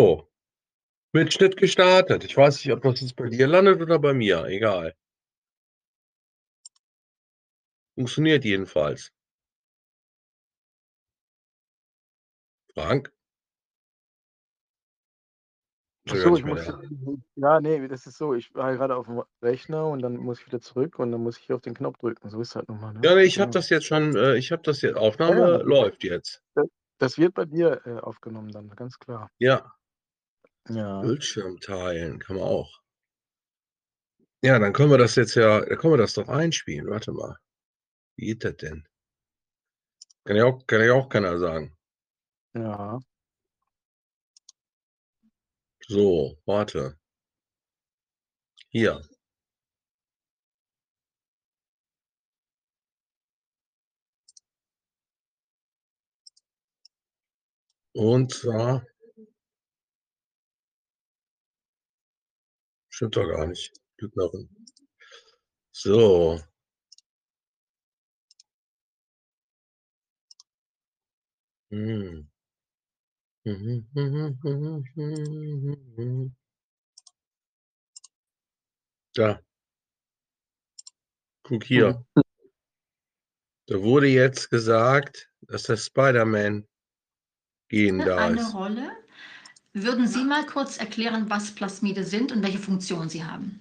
So. Mitschnitt gestartet. Ich weiß nicht, ob das jetzt bei dir landet oder bei mir, egal. Funktioniert jedenfalls. Frank? Ach so, ich muss, ja, nee, das ist so, ich war gerade auf dem Rechner und dann muss ich wieder zurück und dann muss ich hier auf den Knopf drücken. So ist halt nochmal. Ne? Ja, ich habe das jetzt schon, äh, ich habe das jetzt, Aufnahme ja, läuft jetzt. Das, das wird bei dir äh, aufgenommen dann, ganz klar. Ja. Ja. Bildschirm teilen kann man auch. Ja, dann können wir das jetzt ja, da können wir das doch einspielen. Warte mal. Wie geht das denn? Kann ja auch, kann ja auch keiner sagen. Ja. So, warte. Hier. Und zwar Stimmt doch gar nicht. Lügnerin. So. Hm. Da. Guck hier. Da wurde jetzt gesagt, dass der Spider-Man gehen da Eine ist. Rolle. Würden Sie mal kurz erklären, was Plasmide sind und welche Funktion sie haben?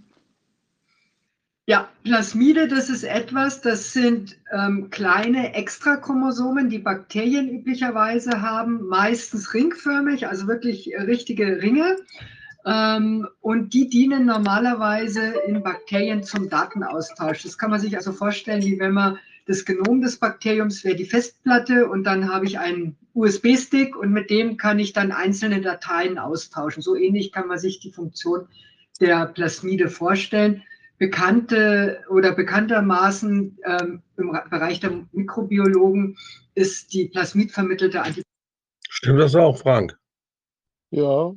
Ja, Plasmide, das ist etwas, das sind ähm, kleine Extrachromosomen, die Bakterien üblicherweise haben, meistens ringförmig, also wirklich richtige Ringe. Ähm, und die dienen normalerweise in Bakterien zum Datenaustausch. Das kann man sich also vorstellen, wie wenn man das Genom des Bakteriums wäre die Festplatte und dann habe ich einen USB-Stick und mit dem kann ich dann einzelne Dateien austauschen. So ähnlich kann man sich die Funktion der Plasmide vorstellen bekannte oder bekanntermaßen ähm, im Bereich der Mikrobiologen ist die plasmidvermittelte Stimmt das auch, Frank? Ja.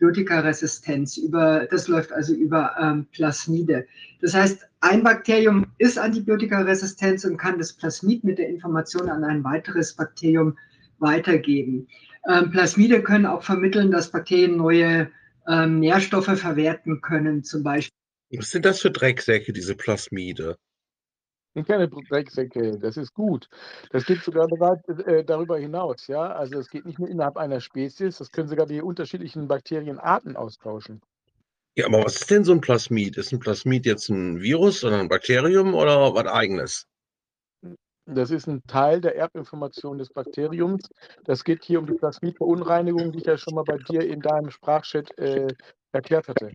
Antibiotikaresistenz. Über, das läuft also über ähm, Plasmide. Das heißt, ein Bakterium ist antibiotikaresistent und kann das Plasmid mit der Information an ein weiteres Bakterium weitergeben. Ähm, Plasmide können auch vermitteln, dass Bakterien neue ähm, Nährstoffe verwerten können, zum Beispiel was sind das für Drecksäcke, diese Plasmide? Keine Drecksäcke, das ist gut. Das geht sogar äh, darüber hinaus, ja. Also es geht nicht nur innerhalb einer Spezies, das können sogar die unterschiedlichen Bakterienarten austauschen. Ja, aber was ist denn so ein Plasmid? Ist ein Plasmid jetzt ein Virus oder ein Bakterium oder was eigenes? Das ist ein Teil der Erbinformation des Bakteriums. Das geht hier um die Plasmidverunreinigung, die ich ja schon mal bei dir in deinem Sprachchat äh, erklärt hatte.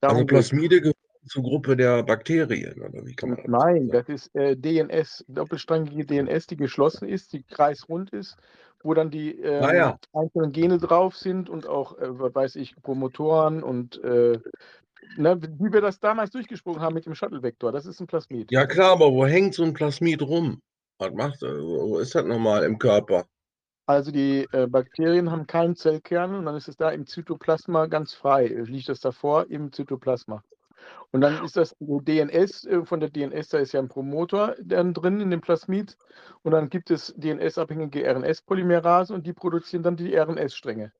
Darum also Plasmide zur Gruppe der Bakterien, oder wie kann man das Nein, das ist äh, DNS, doppelstrangige DNS, die geschlossen ist, die kreisrund ist, wo dann die äh, naja. einzelnen Gene drauf sind und auch, äh, weiß ich, Promotoren und äh, ne, wie wir das damals durchgesprochen haben mit dem Shuttle-Vektor, das ist ein Plasmid. Ja klar, aber wo hängt so ein Plasmid rum? Was macht das? Wo ist das nochmal im Körper? Also die äh, Bakterien haben keinen Zellkern und dann ist es da im Zytoplasma ganz frei. Liegt das davor im Zytoplasma. Und dann ist das DNS, äh, von der DNS, da ist ja ein Promoter dann drin in dem Plasmid. Und dann gibt es DNS-abhängige RNS-Polymerase und die produzieren dann die RNS-Stränge.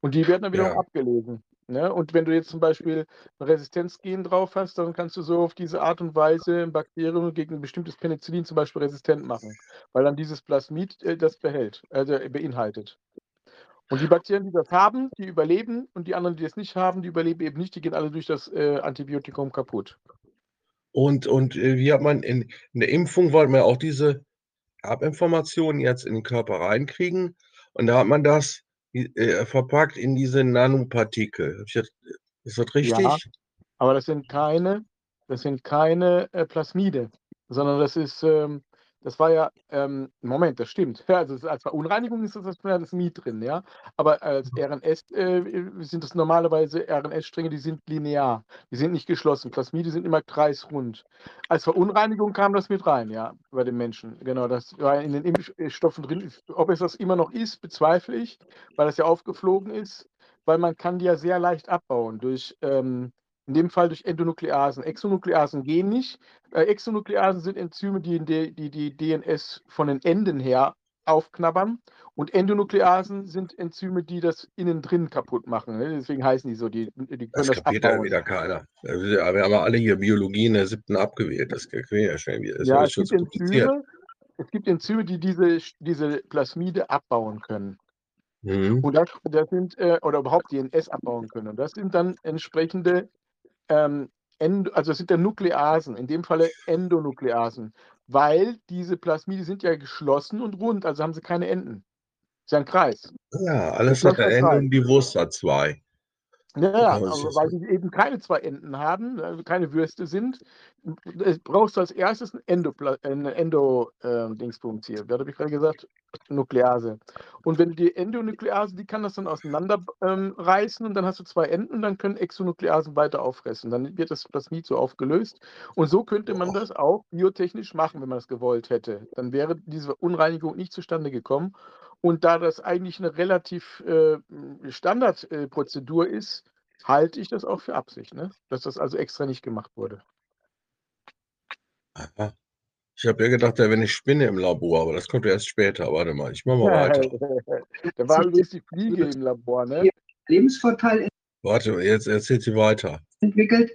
Und die werden dann wiederum ja. abgelesen. Ne? Und wenn du jetzt zum Beispiel ein Resistenzgen drauf hast, dann kannst du so auf diese Art und Weise ein Bakterium gegen ein bestimmtes Penicillin zum Beispiel resistent machen, weil dann dieses Plasmid äh, das behält, also beinhaltet. Und die Bakterien, die das haben, die überleben und die anderen, die das nicht haben, die überleben eben nicht, die gehen alle durch das äh, Antibiotikum kaputt. Und, und äh, wie hat man in, in der Impfung, wollte man auch diese Erbinformationen jetzt in den Körper reinkriegen und da hat man das äh, verpackt in diese Nanopartikel. Ist das richtig? Ja, aber das sind keine, das sind keine äh, Plasmide, sondern das ist ähm, das war ja, ähm, Moment, das stimmt. Ja, also als Verunreinigung ist das Plasmid drin, ja. Aber als mhm. RNS äh, sind das normalerweise RNS-Stränge, die sind linear, die sind nicht geschlossen. Plasmide sind immer kreisrund. Als Verunreinigung kam das mit rein, ja, bei den Menschen. Genau, das war in den Impfstoffen drin. Ob es das immer noch ist, bezweifle ich, weil das ja aufgeflogen ist, weil man kann die ja sehr leicht abbauen durch ähm, in dem Fall durch Endonukleasen. Exonukleasen gehen nicht. Äh, Exonukleasen sind Enzyme, die, die, die DNS von den Enden her aufknabbern. Und Endonukleasen sind Enzyme, die das innen drin kaputt machen. Ne? Deswegen heißen die so, die, die können Das das, kapiert ja abbauen. wieder keiner. Wir haben alle hier Biologie in der siebten abgewählt. Das kriegen wir ja schnell wieder. Das Ja, es gibt. Enzyme, es gibt Enzyme, die diese, diese Plasmide abbauen können. Mhm. Und das, das sind, äh, oder überhaupt DNS abbauen können. Und das sind dann entsprechende, ähm, End, also das sind dann Nukleasen, in dem Falle Endonukleasen, weil diese Plasmide sind ja geschlossen und rund, also haben sie keine Enden. Ist ja ein Kreis. Ja, alles hat Geschlossener ein Ende Kreis. und die Wurst hat zwei. Ja, aber das weil sie eben keine zwei Enden haben, also keine Würste sind, brauchst du als erstes ein Endo, eine Endo äh, hier. Wer habe ich gerade gesagt? Nuklease. Und wenn du die Endonuklease, die kann das dann auseinander ähm, und dann hast du zwei Enden, dann können Exonukleasen weiter auffressen. Dann wird das Plasmid so aufgelöst. Und so könnte man das auch biotechnisch machen, wenn man das gewollt hätte. Dann wäre diese Unreinigung nicht zustande gekommen. Und da das eigentlich eine relativ äh, Standardprozedur ist, halte ich das auch für Absicht, ne? dass das also extra nicht gemacht wurde. Aha. Ich habe ja gedacht, da wäre eine Spinne im Labor, aber das kommt ja erst später. Warte mal, ich mache mal weiter. da war übrigens die Fliege im Labor, ne? Lebensvorteil Warte, jetzt erzählt sie weiter. entwickelt.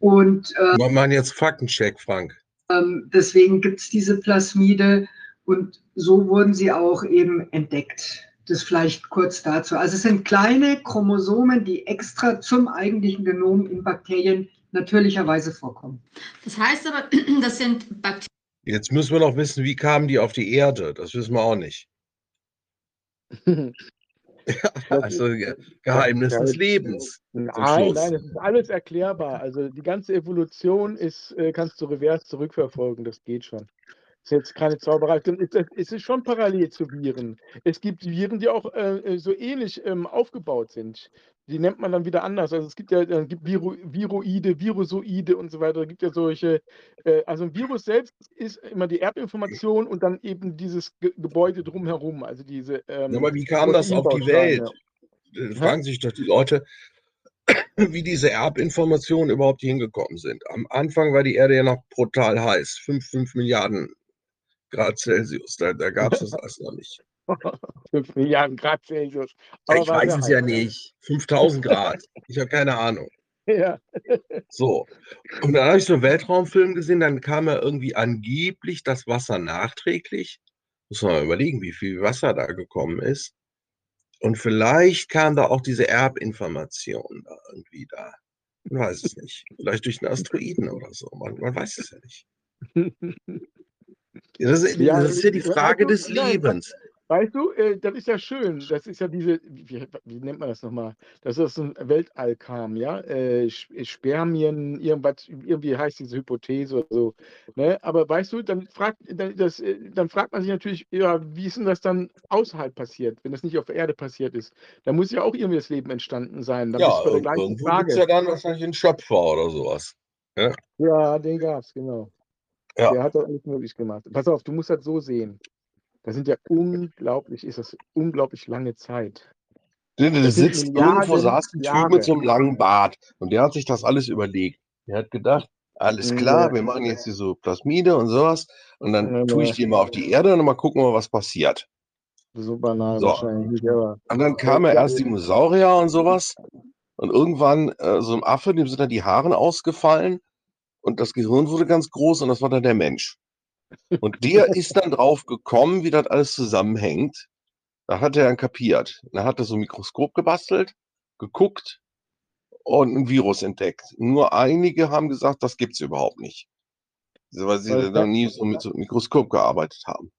Und äh, Wir machen jetzt Faktencheck, Frank. ähm, deswegen gibt es diese Plasmide und so wurden sie auch eben entdeckt. Das vielleicht kurz dazu. Also es sind kleine Chromosomen, die extra zum eigentlichen Genom in Bakterien natürlicherweise vorkommen. Das heißt aber, das sind Bakterien. Jetzt müssen wir noch wissen, wie kamen die auf die Erde? Das wissen wir auch nicht. Also Ge- Geheimnis des Lebens. Nein, Schluss. nein, es ist alles erklärbar. Also die ganze Evolution ist, äh, kannst du revers zurückverfolgen, das geht schon. Ist jetzt keine Zauberei. Es ist- schon parallel zu Viren. Es gibt Viren, die auch äh, äh, so ähnlich ähm, aufgebaut sind. Die nennt man dann wieder anders. Also es gibt ja äh, gibt Viru, Viroide, Virusoide und so weiter. Es gibt ja solche, äh, also ein Virus selbst ist immer die Erbinformation und dann eben dieses Ge Gebäude drumherum. Also diese ähm, Ja, aber wie kam das auf die. Welt? Äh, Fragen sich doch die Leute, wie diese Erbinformationen überhaupt hingekommen sind. Am Anfang war die Erde ja noch brutal heiß. 5, 5 Milliarden Grad Celsius. Da, da gab es das alles noch nicht. 5 Milliarden Grad Celsius. Aber ich weiß es ja nicht. 5000 Grad. Ich habe keine Ahnung. Ja. So. Und dann habe ich so einen Weltraumfilm gesehen, dann kam ja irgendwie angeblich das Wasser nachträglich. Muss man mal überlegen, wie viel Wasser da gekommen ist. Und vielleicht kam da auch diese Erbinformation da irgendwie da. Man weiß es nicht. Vielleicht durch einen Asteroiden oder so. Man, man weiß es ja nicht. Ja, Das ist, Ja, das ist ja die ja, Frage also, des nein, Lebens. Weißt du, äh, das ist ja schön. Das ist ja diese, wie, wie nennt man das nochmal? Das ist ein Weltallkram, ja? Äh, Sch- Spermien, irgendwas, irgendwie heißt diese Hypothese oder so. Ne? Aber weißt du, dann fragt, dann, das, äh, dann fragt man sich natürlich, ja, wie ist denn das dann außerhalb passiert, wenn das nicht auf der Erde passiert ist? Da muss ja auch irgendwie das Leben entstanden sein. Dann Ja, irgendwo gibt es ja dann wahrscheinlich einen Schöpfer oder sowas. Ja, den gab's, genau. Ja. Der hat das alles möglich gemacht. Pass auf, du musst das so sehen. Das sind ja unglaublich, ist das unglaublich lange Zeit. Das sind sitzt irgendwo saß ein Typ mit so einem langen Bart und der hat sich das alles überlegt. Der hat gedacht, alles klar, Ja. wir machen jetzt hier so Plasmide und sowas und dann Ja, tue ich ja. die mal auf die Erde und mal gucken, wir, was passiert. So banal So. wahrscheinlich aber Und dann kamen ja Ja, erst ja. Dinosaurier und sowas und irgendwann äh, so ein Affe, dem sind dann die Haare ausgefallen und das Gehirn wurde ganz groß und das war dann der Mensch. Und der ist dann drauf gekommen, wie das alles zusammenhängt. Da hat er dann kapiert. Da hat er so ein Mikroskop gebastelt, geguckt und ein Virus entdeckt. Nur einige haben gesagt, das gibt's überhaupt nicht. Weil sie Weil es noch da- nie so mit so einem Mikroskop gearbeitet haben.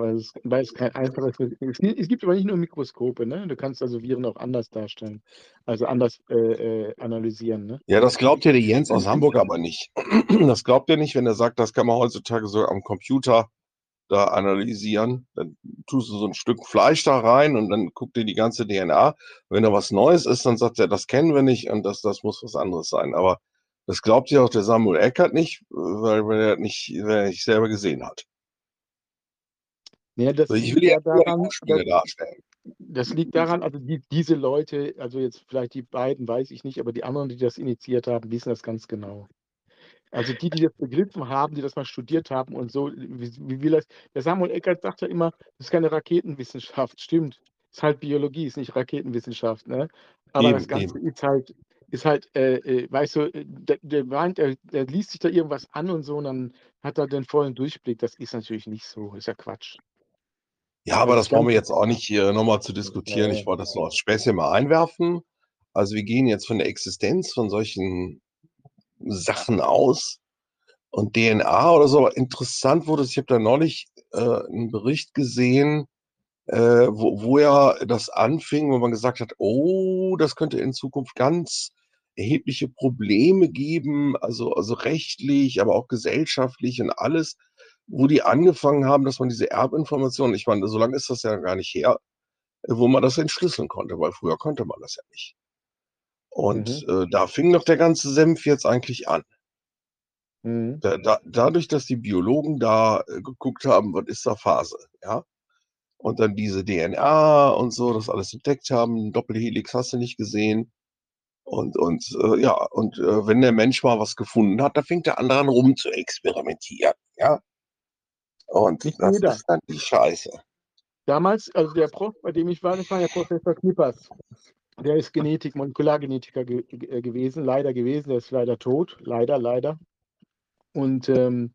Weil es, weil es kein einfaches. Es gibt, es gibt aber nicht nur Mikroskope, ne? Du kannst also Viren auch anders darstellen, also anders äh, äh, analysieren, ne? Ja, das glaubt ja der Jens aus Hamburg aber nicht. Das glaubt er nicht, wenn er sagt, das kann man heutzutage so am Computer da analysieren. Dann tust du so ein Stück Fleisch da rein und dann guckt er die ganze DNA. Wenn da was Neues ist, dann sagt er, das kennen wir nicht und das, das muss was anderes sein. Aber das glaubt ja auch der Samuel Eckert nicht, weil, weil er nicht, weil er nicht selber gesehen hat. Ja, das Also ich liegt will ja daran, darstellen. das liegt daran, also die, diese Leute, also jetzt vielleicht die beiden, weiß ich nicht, aber die anderen, die das initiiert haben, wissen das ganz genau. Also die, die das begriffen haben, die das mal studiert haben und so, wie, wie will das? Der Samuel Eckert sagt ja immer, das ist keine Raketenwissenschaft. Stimmt. Ist halt Biologie, ist nicht Raketenwissenschaft, ne? Aber das Eben, Ganze eben. ist halt, ist halt, äh, äh, weißt du, äh, der, der meint, der, der liest sich da irgendwas an und so und dann hat er den vollen Durchblick. Das ist natürlich nicht so, ist ja Quatsch. Ja, aber Das brauchen wir jetzt auch nicht hier nochmal zu diskutieren. Ich wollte das nur als Späßchen mal einwerfen. Also wir gehen jetzt von der Existenz von solchen Sachen aus und DNA oder so. Aber interessant wurde es, ich habe da neulich äh, einen Bericht gesehen, äh, wo, wo ja das anfing, wo man gesagt hat, oh, das könnte in Zukunft ganz erhebliche Probleme geben, also, also rechtlich, aber auch gesellschaftlich und alles, wo die angefangen haben, dass man diese Erbinformationen, ich meine, so lange ist das ja gar nicht her, äh, wo man das entschlüsseln konnte, weil früher konnte man das ja nicht. Und Mhm. äh, da fing doch der ganze Senf jetzt eigentlich an. Mhm. Da, da, dadurch, dass die Biologen da äh, geguckt haben, was ist da Phase, ja, und dann diese DNA und so, das alles entdeckt haben, Doppelhelix hast du nicht gesehen. Und, und äh, ja, und äh, wenn der Mensch mal was gefunden hat, dann fängt der andere an rum zu experimentieren, ja. Und Nicht das jeder. ist dann die Scheiße. Damals, also der Prof, bei dem ich war, das war ja Professor Knippers. Der ist Genetik, Molekulargenetiker ge ge gewesen, leider gewesen, der ist leider tot, leider, leider. Und ähm,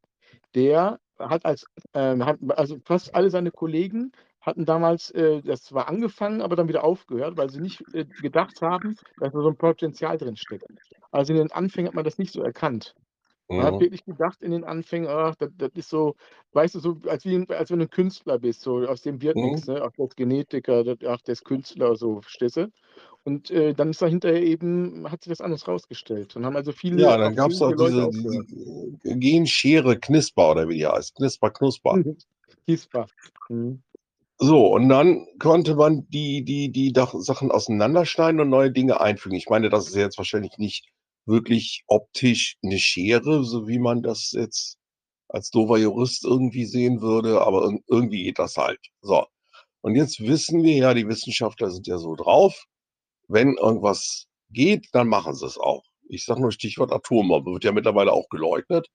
der hat als, ähm, hat, also fast alle seine Kollegen hatten damals äh, das zwar angefangen, aber dann wieder aufgehört, weil sie nicht äh, gedacht haben, dass da so ein Potenzial drin steckt. Also in den Anfängen hat man das nicht so erkannt. Man hat Mhm. wirklich gedacht in den Anfängen, ach, das, das ist so, weißt du, so als, wie, als wenn du ein Künstler bist, so aus dem wird Mhm. nichts, ne? Ach, der ist Genetiker, das, ach, der ist Künstler, so, verstehst du? Und äh, dann ist da hinterher eben, hat sich das anders rausgestellt. Und haben also Ja, viele, dann auch gab es auch fähige Leute diese, aufgehört. diese Genschere Knisper oder wie die heißt. Knisper, Knusper. Kisper. Mhm. So, und dann konnte man die, die, die Dach- Sachen auseinanderschneiden und neue Dinge einfügen. Ich meine, das ist jetzt wahrscheinlich nicht wirklich optisch eine Schere, so wie man das jetzt als dover Jurist irgendwie sehen würde, aber irg- irgendwie geht das halt. So. Und jetzt wissen wir ja, die Wissenschaftler sind ja so drauf, wenn irgendwas geht, dann machen sie es auch. Ich sage nur Stichwort Atombombe, wird ja mittlerweile auch geleugnet.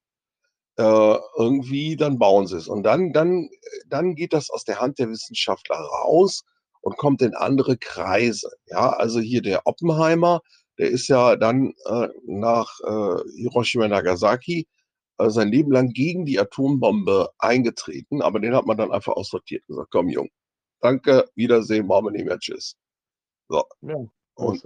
Äh, irgendwie, dann bauen sie es. Und dann, dann, dann geht das aus der Hand der Wissenschaftler raus und kommt in andere Kreise. Ja, also hier der Oppenheimer, der ist ja dann äh, nach äh, Hiroshima und Nagasaki äh, sein Leben lang gegen die Atombombe eingetreten, aber den hat man dann einfach aussortiert und gesagt, komm Jung, danke, Wiedersehen, machen wir nicht mehr, tschüss. So. Ja, Und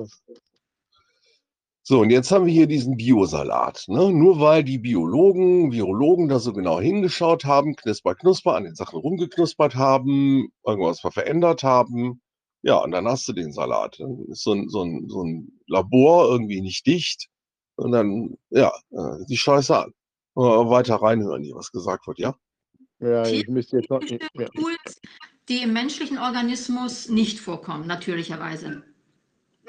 so, und jetzt haben wir hier diesen Biosalat. Ne? Nur weil die Biologen, Virologen da so genau hingeschaut haben, knisper, knusper, an den Sachen rumgeknuspert haben, irgendwas mal verändert haben. Ja, und dann hast du den Salat. Dann ist so ein, so ein, so ein Labor irgendwie nicht dicht. Und dann, ja, äh, die Scheiße an. Weiter reinhören, hier was gesagt wird, ja? Ja, ich müsste jetzt noch. Ja. Tools, die im menschlichen Organismus nicht vorkommen, natürlicherweise.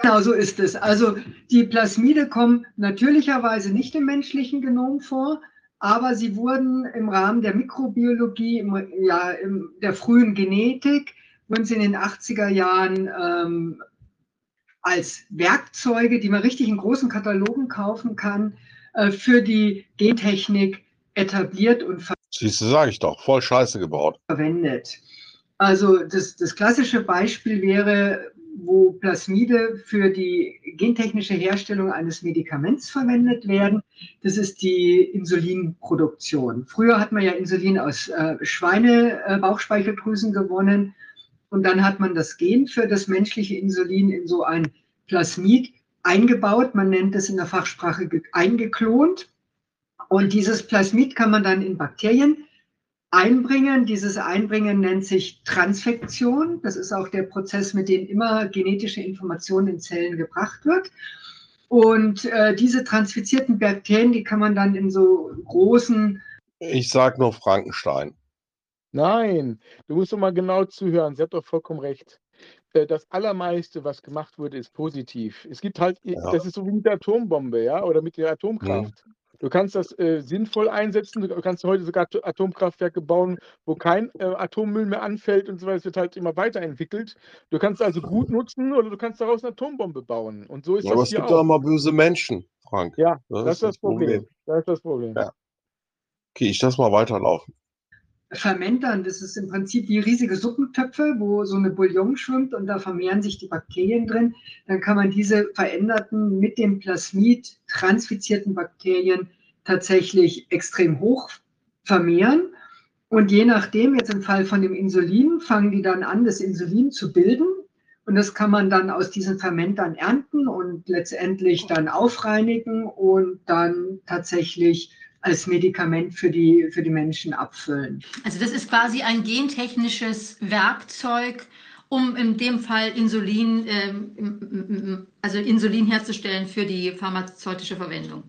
Genau so ist es. Also die Plasmide kommen natürlicherweise nicht im menschlichen Genom vor, aber sie wurden im Rahmen der Mikrobiologie, im, ja, in der frühen Genetik, wurden sie in den 80er Jahren ähm, als Werkzeuge, die man richtig in großen Katalogen kaufen kann, äh, für die Gentechnik etabliert und Siehst du, sage ich doch, voll Scheiße gebaut. verwendet. Also das, das klassische Beispiel wäre, wo Plasmide für die gentechnische Herstellung eines Medikaments verwendet werden. Das ist die Insulinproduktion. Früher hat man ja Insulin aus äh, Schweine-Bauchspeicheldrüsen gewonnen und dann hat man das Gen für das menschliche Insulin in so ein Plasmid eingebaut. Man nennt es in der Fachsprache ge- eingeklont. Und dieses Plasmid kann man dann in Bakterien einbringen. Dieses Einbringen nennt sich Transfektion. Das ist auch der Prozess, mit dem immer genetische Informationen in Zellen gebracht wird. Und äh, diese transfizierten Bakterien, die kann man dann in so großen Ich sag nur Frankenstein. Nein, du musst doch mal genau zuhören. Sie hat doch vollkommen recht. Äh, Das Allermeiste, was gemacht wurde, ist positiv. Es gibt halt, Ja. das ist so wie mit der Atombombe, ja, oder mit der Mhm. Atomkraft. Du kannst das äh, sinnvoll einsetzen. Du kannst heute sogar Atomkraftwerke bauen, wo kein äh, Atommüll mehr anfällt und so weiter. Es wird halt immer weiterentwickelt. Du kannst also gut nutzen oder du kannst daraus eine Atombombe bauen. Und so ist Ja, das aber es gibt auch auch. immer böse Menschen, Frank. Ja, Das das, ist das das Problem. Problem. Das ist das Problem. Ja. Okay, ich lass mal weiterlaufen. Fermentern, das ist im Prinzip wie riesige Suppentöpfe, wo so eine Bouillon schwimmt und da vermehren sich die Bakterien drin. Dann kann man diese veränderten, mit dem Plasmid transfizierten Bakterien tatsächlich extrem hoch vermehren. Und je nachdem, jetzt im Fall von dem Insulin, fangen die dann an, das Insulin zu bilden. Und das kann man dann aus diesen Fermentern ernten und letztendlich dann aufreinigen und dann tatsächlich als Medikament für die, für die Menschen abfüllen. Also das ist quasi ein gentechnisches Werkzeug, um in dem Fall Insulin, ähm, also Insulin herzustellen für die pharmazeutische Verwendung.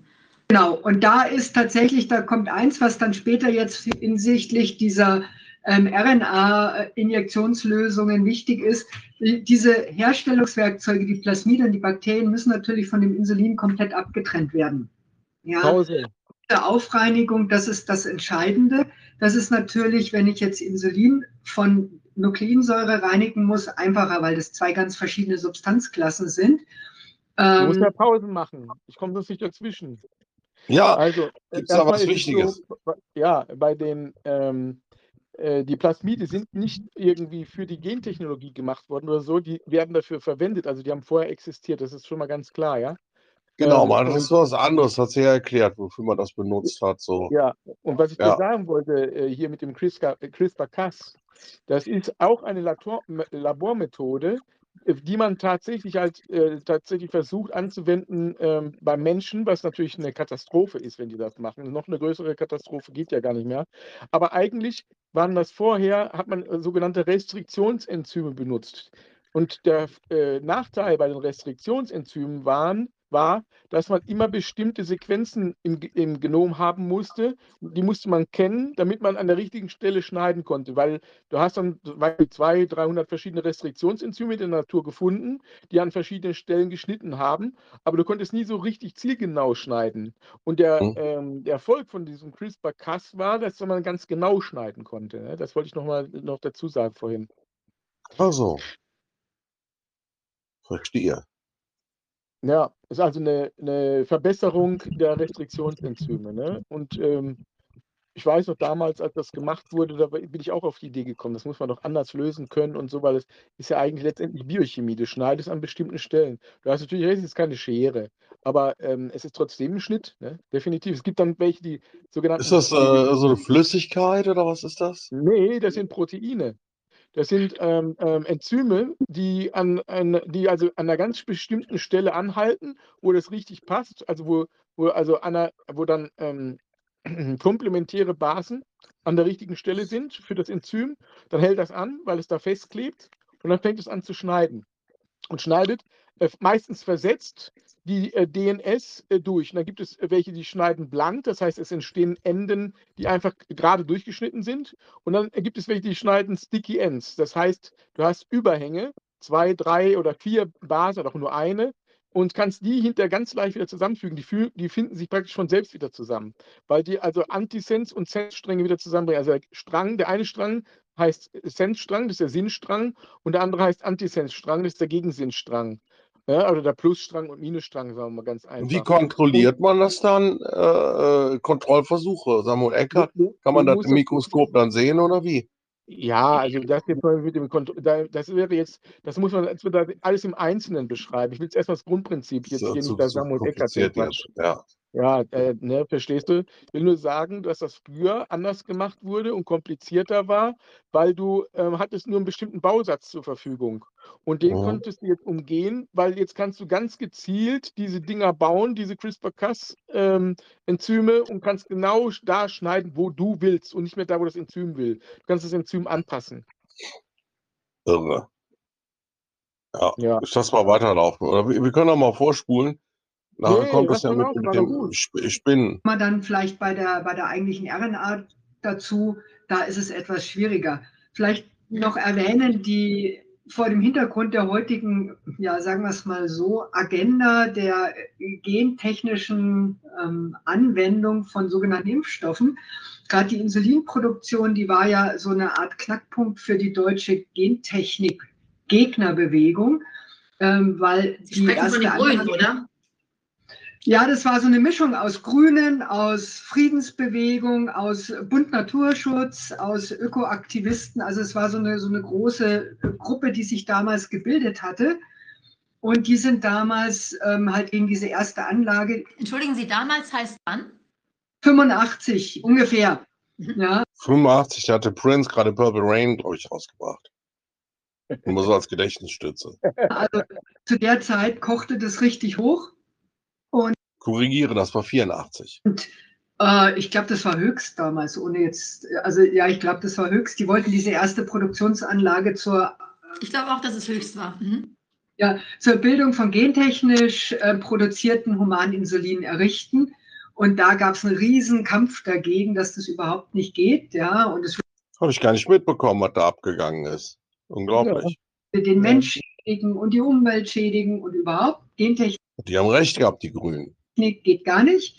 Genau, und da ist tatsächlich, da kommt eins, was dann später jetzt hinsichtlich dieser ähm, RNA-Injektionslösungen wichtig ist. Diese Herstellungswerkzeuge, die Plasmide und die Bakterien, müssen natürlich von dem Insulin komplett abgetrennt werden. Ja, Pause. Der Aufreinigung, das ist das Entscheidende. Das ist natürlich, wenn ich jetzt Insulin von Nukleinsäure reinigen muss, einfacher, weil das zwei ganz verschiedene Substanzklassen sind. Du musst Ähm, ja Pausen machen. Ich komme sonst nicht dazwischen. Ja, Also, äh, Gibt's da was Wichtiges? So, ja, bei den, ähm, äh, die Plasmide sind nicht irgendwie für die Gentechnologie gemacht worden oder so, die werden dafür verwendet, also die haben vorher existiert, das ist schon mal ganz klar, ja. Genau, Ähm, man, das ist was anderes, hat sie ja erklärt, wofür man das benutzt hat. So. Ja, und was ich Ja. dir sagen wollte, äh, hier mit dem CRISPR- CRISPR-Cas, das ist auch eine Labormethode, äh, die man tatsächlich halt äh, tatsächlich versucht anzuwenden ähm, beim Menschen, was natürlich eine Katastrophe ist, wenn die das machen. Noch eine größere Katastrophe geht ja gar nicht mehr. Aber eigentlich waren das vorher, hat man äh, sogenannte Restriktionsenzyme benutzt. Und der äh, Nachteil bei den Restriktionsenzymen waren, war, dass man immer bestimmte Sequenzen im, im Genom haben musste. Die musste man kennen, damit man an der richtigen Stelle schneiden konnte, weil du hast dann zum Beispiel 200, 300 verschiedene Restriktionsenzyme in der Natur gefunden, die an verschiedenen Stellen geschnitten haben, aber du konntest nie so richtig zielgenau schneiden. Und der, Mhm. ähm, der Erfolg von diesem CRISPR-Cas war, dass man ganz genau schneiden konnte. Ne? Das wollte ich noch mal noch dazu sagen vorhin. Also. Verstehe. Ja, ist also eine, eine Verbesserung der Restriktionsenzyme. Ne? Und ähm, ich weiß noch damals, als das gemacht wurde, da bin ich auch auf die Idee gekommen, das muss man doch anders lösen können und so, weil es ist ja eigentlich letztendlich Biochemie. Du schneidest an bestimmten Stellen. Du hast natürlich recht, es ist keine Schere, aber ähm, es ist trotzdem ein Schnitt, ne? definitiv. Es gibt dann welche, die sogenannten. Ist das äh, so eine Flüssigkeit oder was ist das? Nee, das sind Proteine. Das sind ähm, ähm, Enzyme, die, an, an, die also an einer ganz bestimmten Stelle anhalten, wo das richtig passt, also wo, wo, also einer, wo dann ähm, komplementäre Basen an der richtigen Stelle sind für das Enzym. Dann hält das an, weil es da festklebt und dann fängt es an zu schneiden. Und schneidet meistens versetzt die äh, DNS äh, durch. Und dann gibt es welche, die schneiden blank, das heißt, es entstehen Enden, die einfach gerade durchgeschnitten sind. Und dann gibt es welche, die schneiden Sticky Ends. Das heißt, du hast Überhänge, zwei, drei oder vier Basen oder auch nur eine und kannst die hinterher ganz leicht wieder zusammenfügen. Die, die finden sich praktisch von selbst wieder zusammen, weil die also Antisens und Sensstränge wieder zusammenbringen. Also der Strang, der eine Strang heißt Sensstrang, das ist der Sinnstrang, und der andere heißt Antisensstrang, das ist der Gegensinnstrang. Ja, also der Plusstrang und Minusstrang, sagen wir mal ganz einfach. Und wie kontrolliert man das dann? Äh, äh, Kontrollversuche, Samuel Eckert. Kann man das im Mikroskop dann sehen oder wie? Ja, also das jetzt mal mit dem Kont da, das wäre jetzt, das muss man jetzt alles im Einzelnen beschreiben. Ich will jetzt erstmal das Grundprinzip jetzt So- hier so- nicht bei so Samuel Eckert. Ja. Ja, äh, ne, verstehst du? Ich will nur sagen, dass das früher anders gemacht wurde und komplizierter war, weil du ähm, hattest nur einen bestimmten Bausatz zur Verfügung. Und den Mhm. konntest du jetzt umgehen, weil jetzt kannst du ganz gezielt diese Dinger bauen, diese CRISPR-Cas-Enzyme und kannst genau sch- da schneiden, wo du willst und nicht mehr da, wo das Enzym will. Du kannst das Enzym anpassen. Irre. Ja, Ja. ich lass mal weiterlaufen. Oder wir, wir können auch mal vorspulen. Nachher Nee, kommt das ja mal mit, mit dem gut. Spinnen. man dann vielleicht bei der, bei der eigentlichen RNA dazu, da ist es etwas schwieriger. Vielleicht noch erwähnen, die vor dem Hintergrund der heutigen, ja, sagen wir es mal so, Agenda der gentechnischen ähm, Anwendung von sogenannten Impfstoffen. Gerade die Insulinproduktion, die war ja so eine Art Knackpunkt für die deutsche Gentechnik-Gegnerbewegung, ähm, weil Sie die erste von den Grünen, oder? Ja, das war so eine Mischung aus Grünen, aus Friedensbewegung, aus Bund Naturschutz, aus Ökoaktivisten. Also es war so eine, so eine große Gruppe, die sich damals gebildet hatte. Und die sind damals ähm, halt gegen diese erste Anlage. Entschuldigen Sie, damals heißt wann? 85 ungefähr. Mhm. Ja. 85, da hatte Prince gerade Purple Rain, glaube ich, rausgebracht. Nur so als Gedächtnisstütze. Also zu der Zeit kochte das richtig hoch. Und Korrigiere, das war 84. Und äh, ich glaube, das war höchst damals, ohne jetzt, also ja, ich glaube, das war höchst. Die wollten diese erste Produktionsanlage zur. Ich glaube auch, dass es höchst war. Mhm. Ja, zur Bildung von gentechnisch äh, produzierten Humaninsulin errichten. Und da gab es einen riesen Kampf dagegen, dass das überhaupt nicht geht. Ja, und es habe ich gar nicht mitbekommen, was da abgegangen ist. Unglaublich. Ja. Den Menschen schädigen und die Umwelt schädigen und überhaupt Gentechnik. Die haben recht gehabt, die Grünen. Geht gar nicht.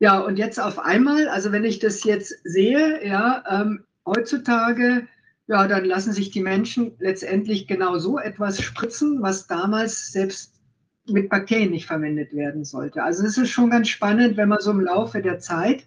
Ja, und jetzt auf einmal, also wenn ich das jetzt sehe, ja, ähm, heutzutage, ja, dann lassen sich die Menschen letztendlich genau so etwas spritzen, was damals selbst mit Bakterien nicht verwendet werden sollte. Also es ist schon ganz spannend, wenn man so im Laufe der Zeit,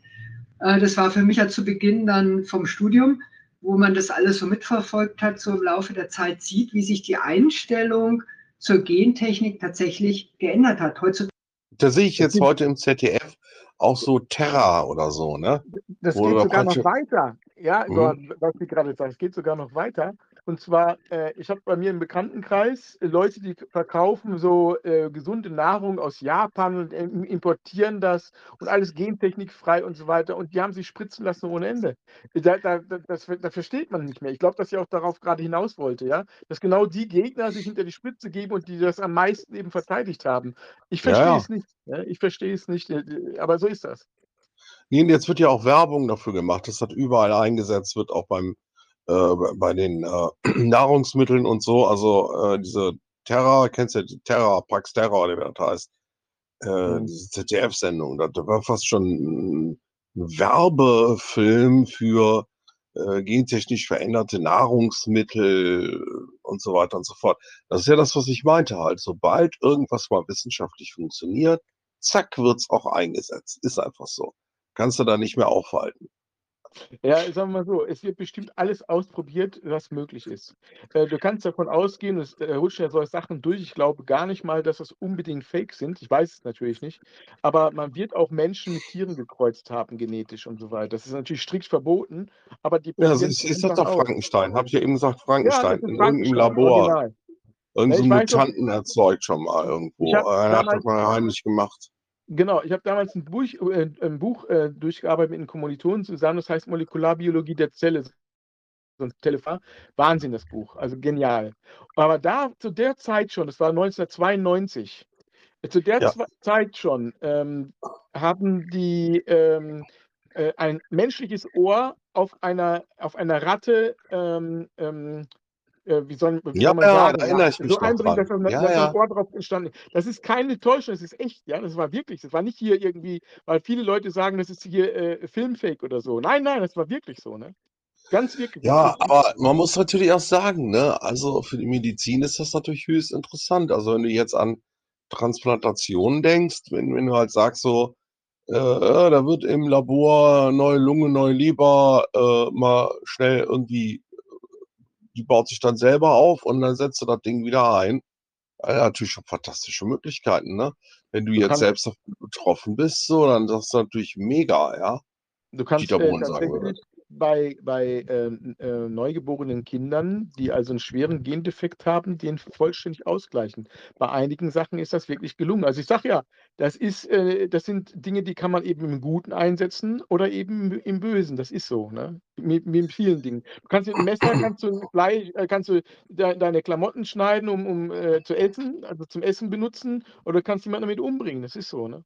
äh, das war für mich ja zu Beginn dann vom Studium, wo man das alles so mitverfolgt hat, so im Laufe der Zeit sieht, wie sich die Einstellung zur Gentechnik tatsächlich geändert hat. Heutzutage. Da sehe ich jetzt heute im ZDF auch so Terra oder so, ne? Das geht sogar noch weiter. Ja, mhm. was Sie gerade sagen, es geht sogar noch weiter. Und zwar, äh, ich habe bei mir im Bekanntenkreis äh, Leute, die verkaufen so äh, gesunde Nahrung aus Japan und äh, importieren das und alles gentechnikfrei und so weiter. Und die haben sich spritzen lassen ohne Ende. Da, da, das, da versteht man nicht mehr. Ich glaube, dass sie auch darauf gerade hinaus wollte, ja, dass genau die Gegner sich hinter die Spitze geben und die das am meisten eben verteidigt haben. Ich verstehe ja. es nicht. Ja? Ich verstehe es nicht, äh, aber so ist das. Jetzt wird ja auch Werbung dafür gemacht. Das hat überall eingesetzt, wird auch beim äh, bei den äh, Nahrungsmitteln und so, also äh, diese Terra, kennst du die Terra, Pax Terra oder wie das heißt, äh, mhm. diese ZDF-Sendung, das war fast schon ein Werbefilm für äh, gentechnisch veränderte Nahrungsmittel und so weiter und so fort. Das ist ja das, was ich meinte halt. Sobald irgendwas mal wissenschaftlich funktioniert, zack, wird's auch eingesetzt. Ist einfach so. Kannst du da nicht mehr aufhalten. Ja, sagen wir mal so, es wird bestimmt alles ausprobiert, was möglich ist. Äh, du kannst davon ausgehen, es äh, rutschen ja solche Sachen durch. Ich glaube gar nicht mal, dass das unbedingt Fake sind. Ich weiß es natürlich nicht. Aber man wird auch Menschen mit Tieren gekreuzt haben, genetisch und so weiter. Das ist natürlich strikt verboten. Aber die ja, das ist, ist das doch Frankenstein. Habe ich ja eben gesagt, Frankenstein. Ja, in irgendeinem Labor. Original. Irgend so Mutanten erzeugt schon mal irgendwo. Er hat das mal heimlich gemacht. Genau, ich habe damals ein Buch, äh, ein Buch äh, durchgearbeitet mit einem Kommilitonen zusammen, das heißt Molekularbiologie der Zelle. So ein Telefon. Wahnsinn, das Buch, also genial. Aber da zu der Zeit schon, das war 1992, zu der ja. Zeit schon ähm, haben die ähm, äh, ein menschliches Ohr auf einer, auf einer Ratte ähm, ähm äh, wie soll, wie ja, man ja, sagen, da erinnere ich mich so einbringen, dass, das, ja, dass ja. Wort drauf entstanden ist. Das ist keine Täuschung, das ist echt, ja, das war wirklich, das war nicht hier irgendwie, weil viele Leute sagen, das ist hier äh, Filmfake oder so. Nein, nein, das war wirklich so, ne? Ganz wirklich. Ja, aber man muss natürlich auch sagen, ne, also für die Medizin ist das natürlich höchst interessant. Also wenn du jetzt an Transplantationen denkst, wenn, wenn du halt sagst so, äh, äh da wird im Labor neue Lunge, neue Leber äh, mal schnell irgendwie die baut sich dann selber auf und dann setzt du das Ding wieder ein. Ja, natürlich schon fantastische Möglichkeiten, ne? Wenn du, du jetzt selbst betroffen bist, so, dann das ist natürlich mega, ja. Du kannst äh, sagen würde bei, bei ähm, äh, neugeborenen Kindern, die also einen schweren Gendefekt haben, den vollständig ausgleichen. Bei einigen Sachen ist das wirklich gelungen. Also ich sage ja, das, ist, äh, das sind Dinge, die kann man eben im Guten einsetzen oder eben im Bösen. Das ist so, ne? Mit, mit vielen Dingen. Du kannst mit einem Messer kannst du, Fleisch, äh, kannst du de, deine Klamotten schneiden, um, um äh, zu essen, also zum Essen benutzen, oder kannst jemanden damit umbringen. Das ist so, ne?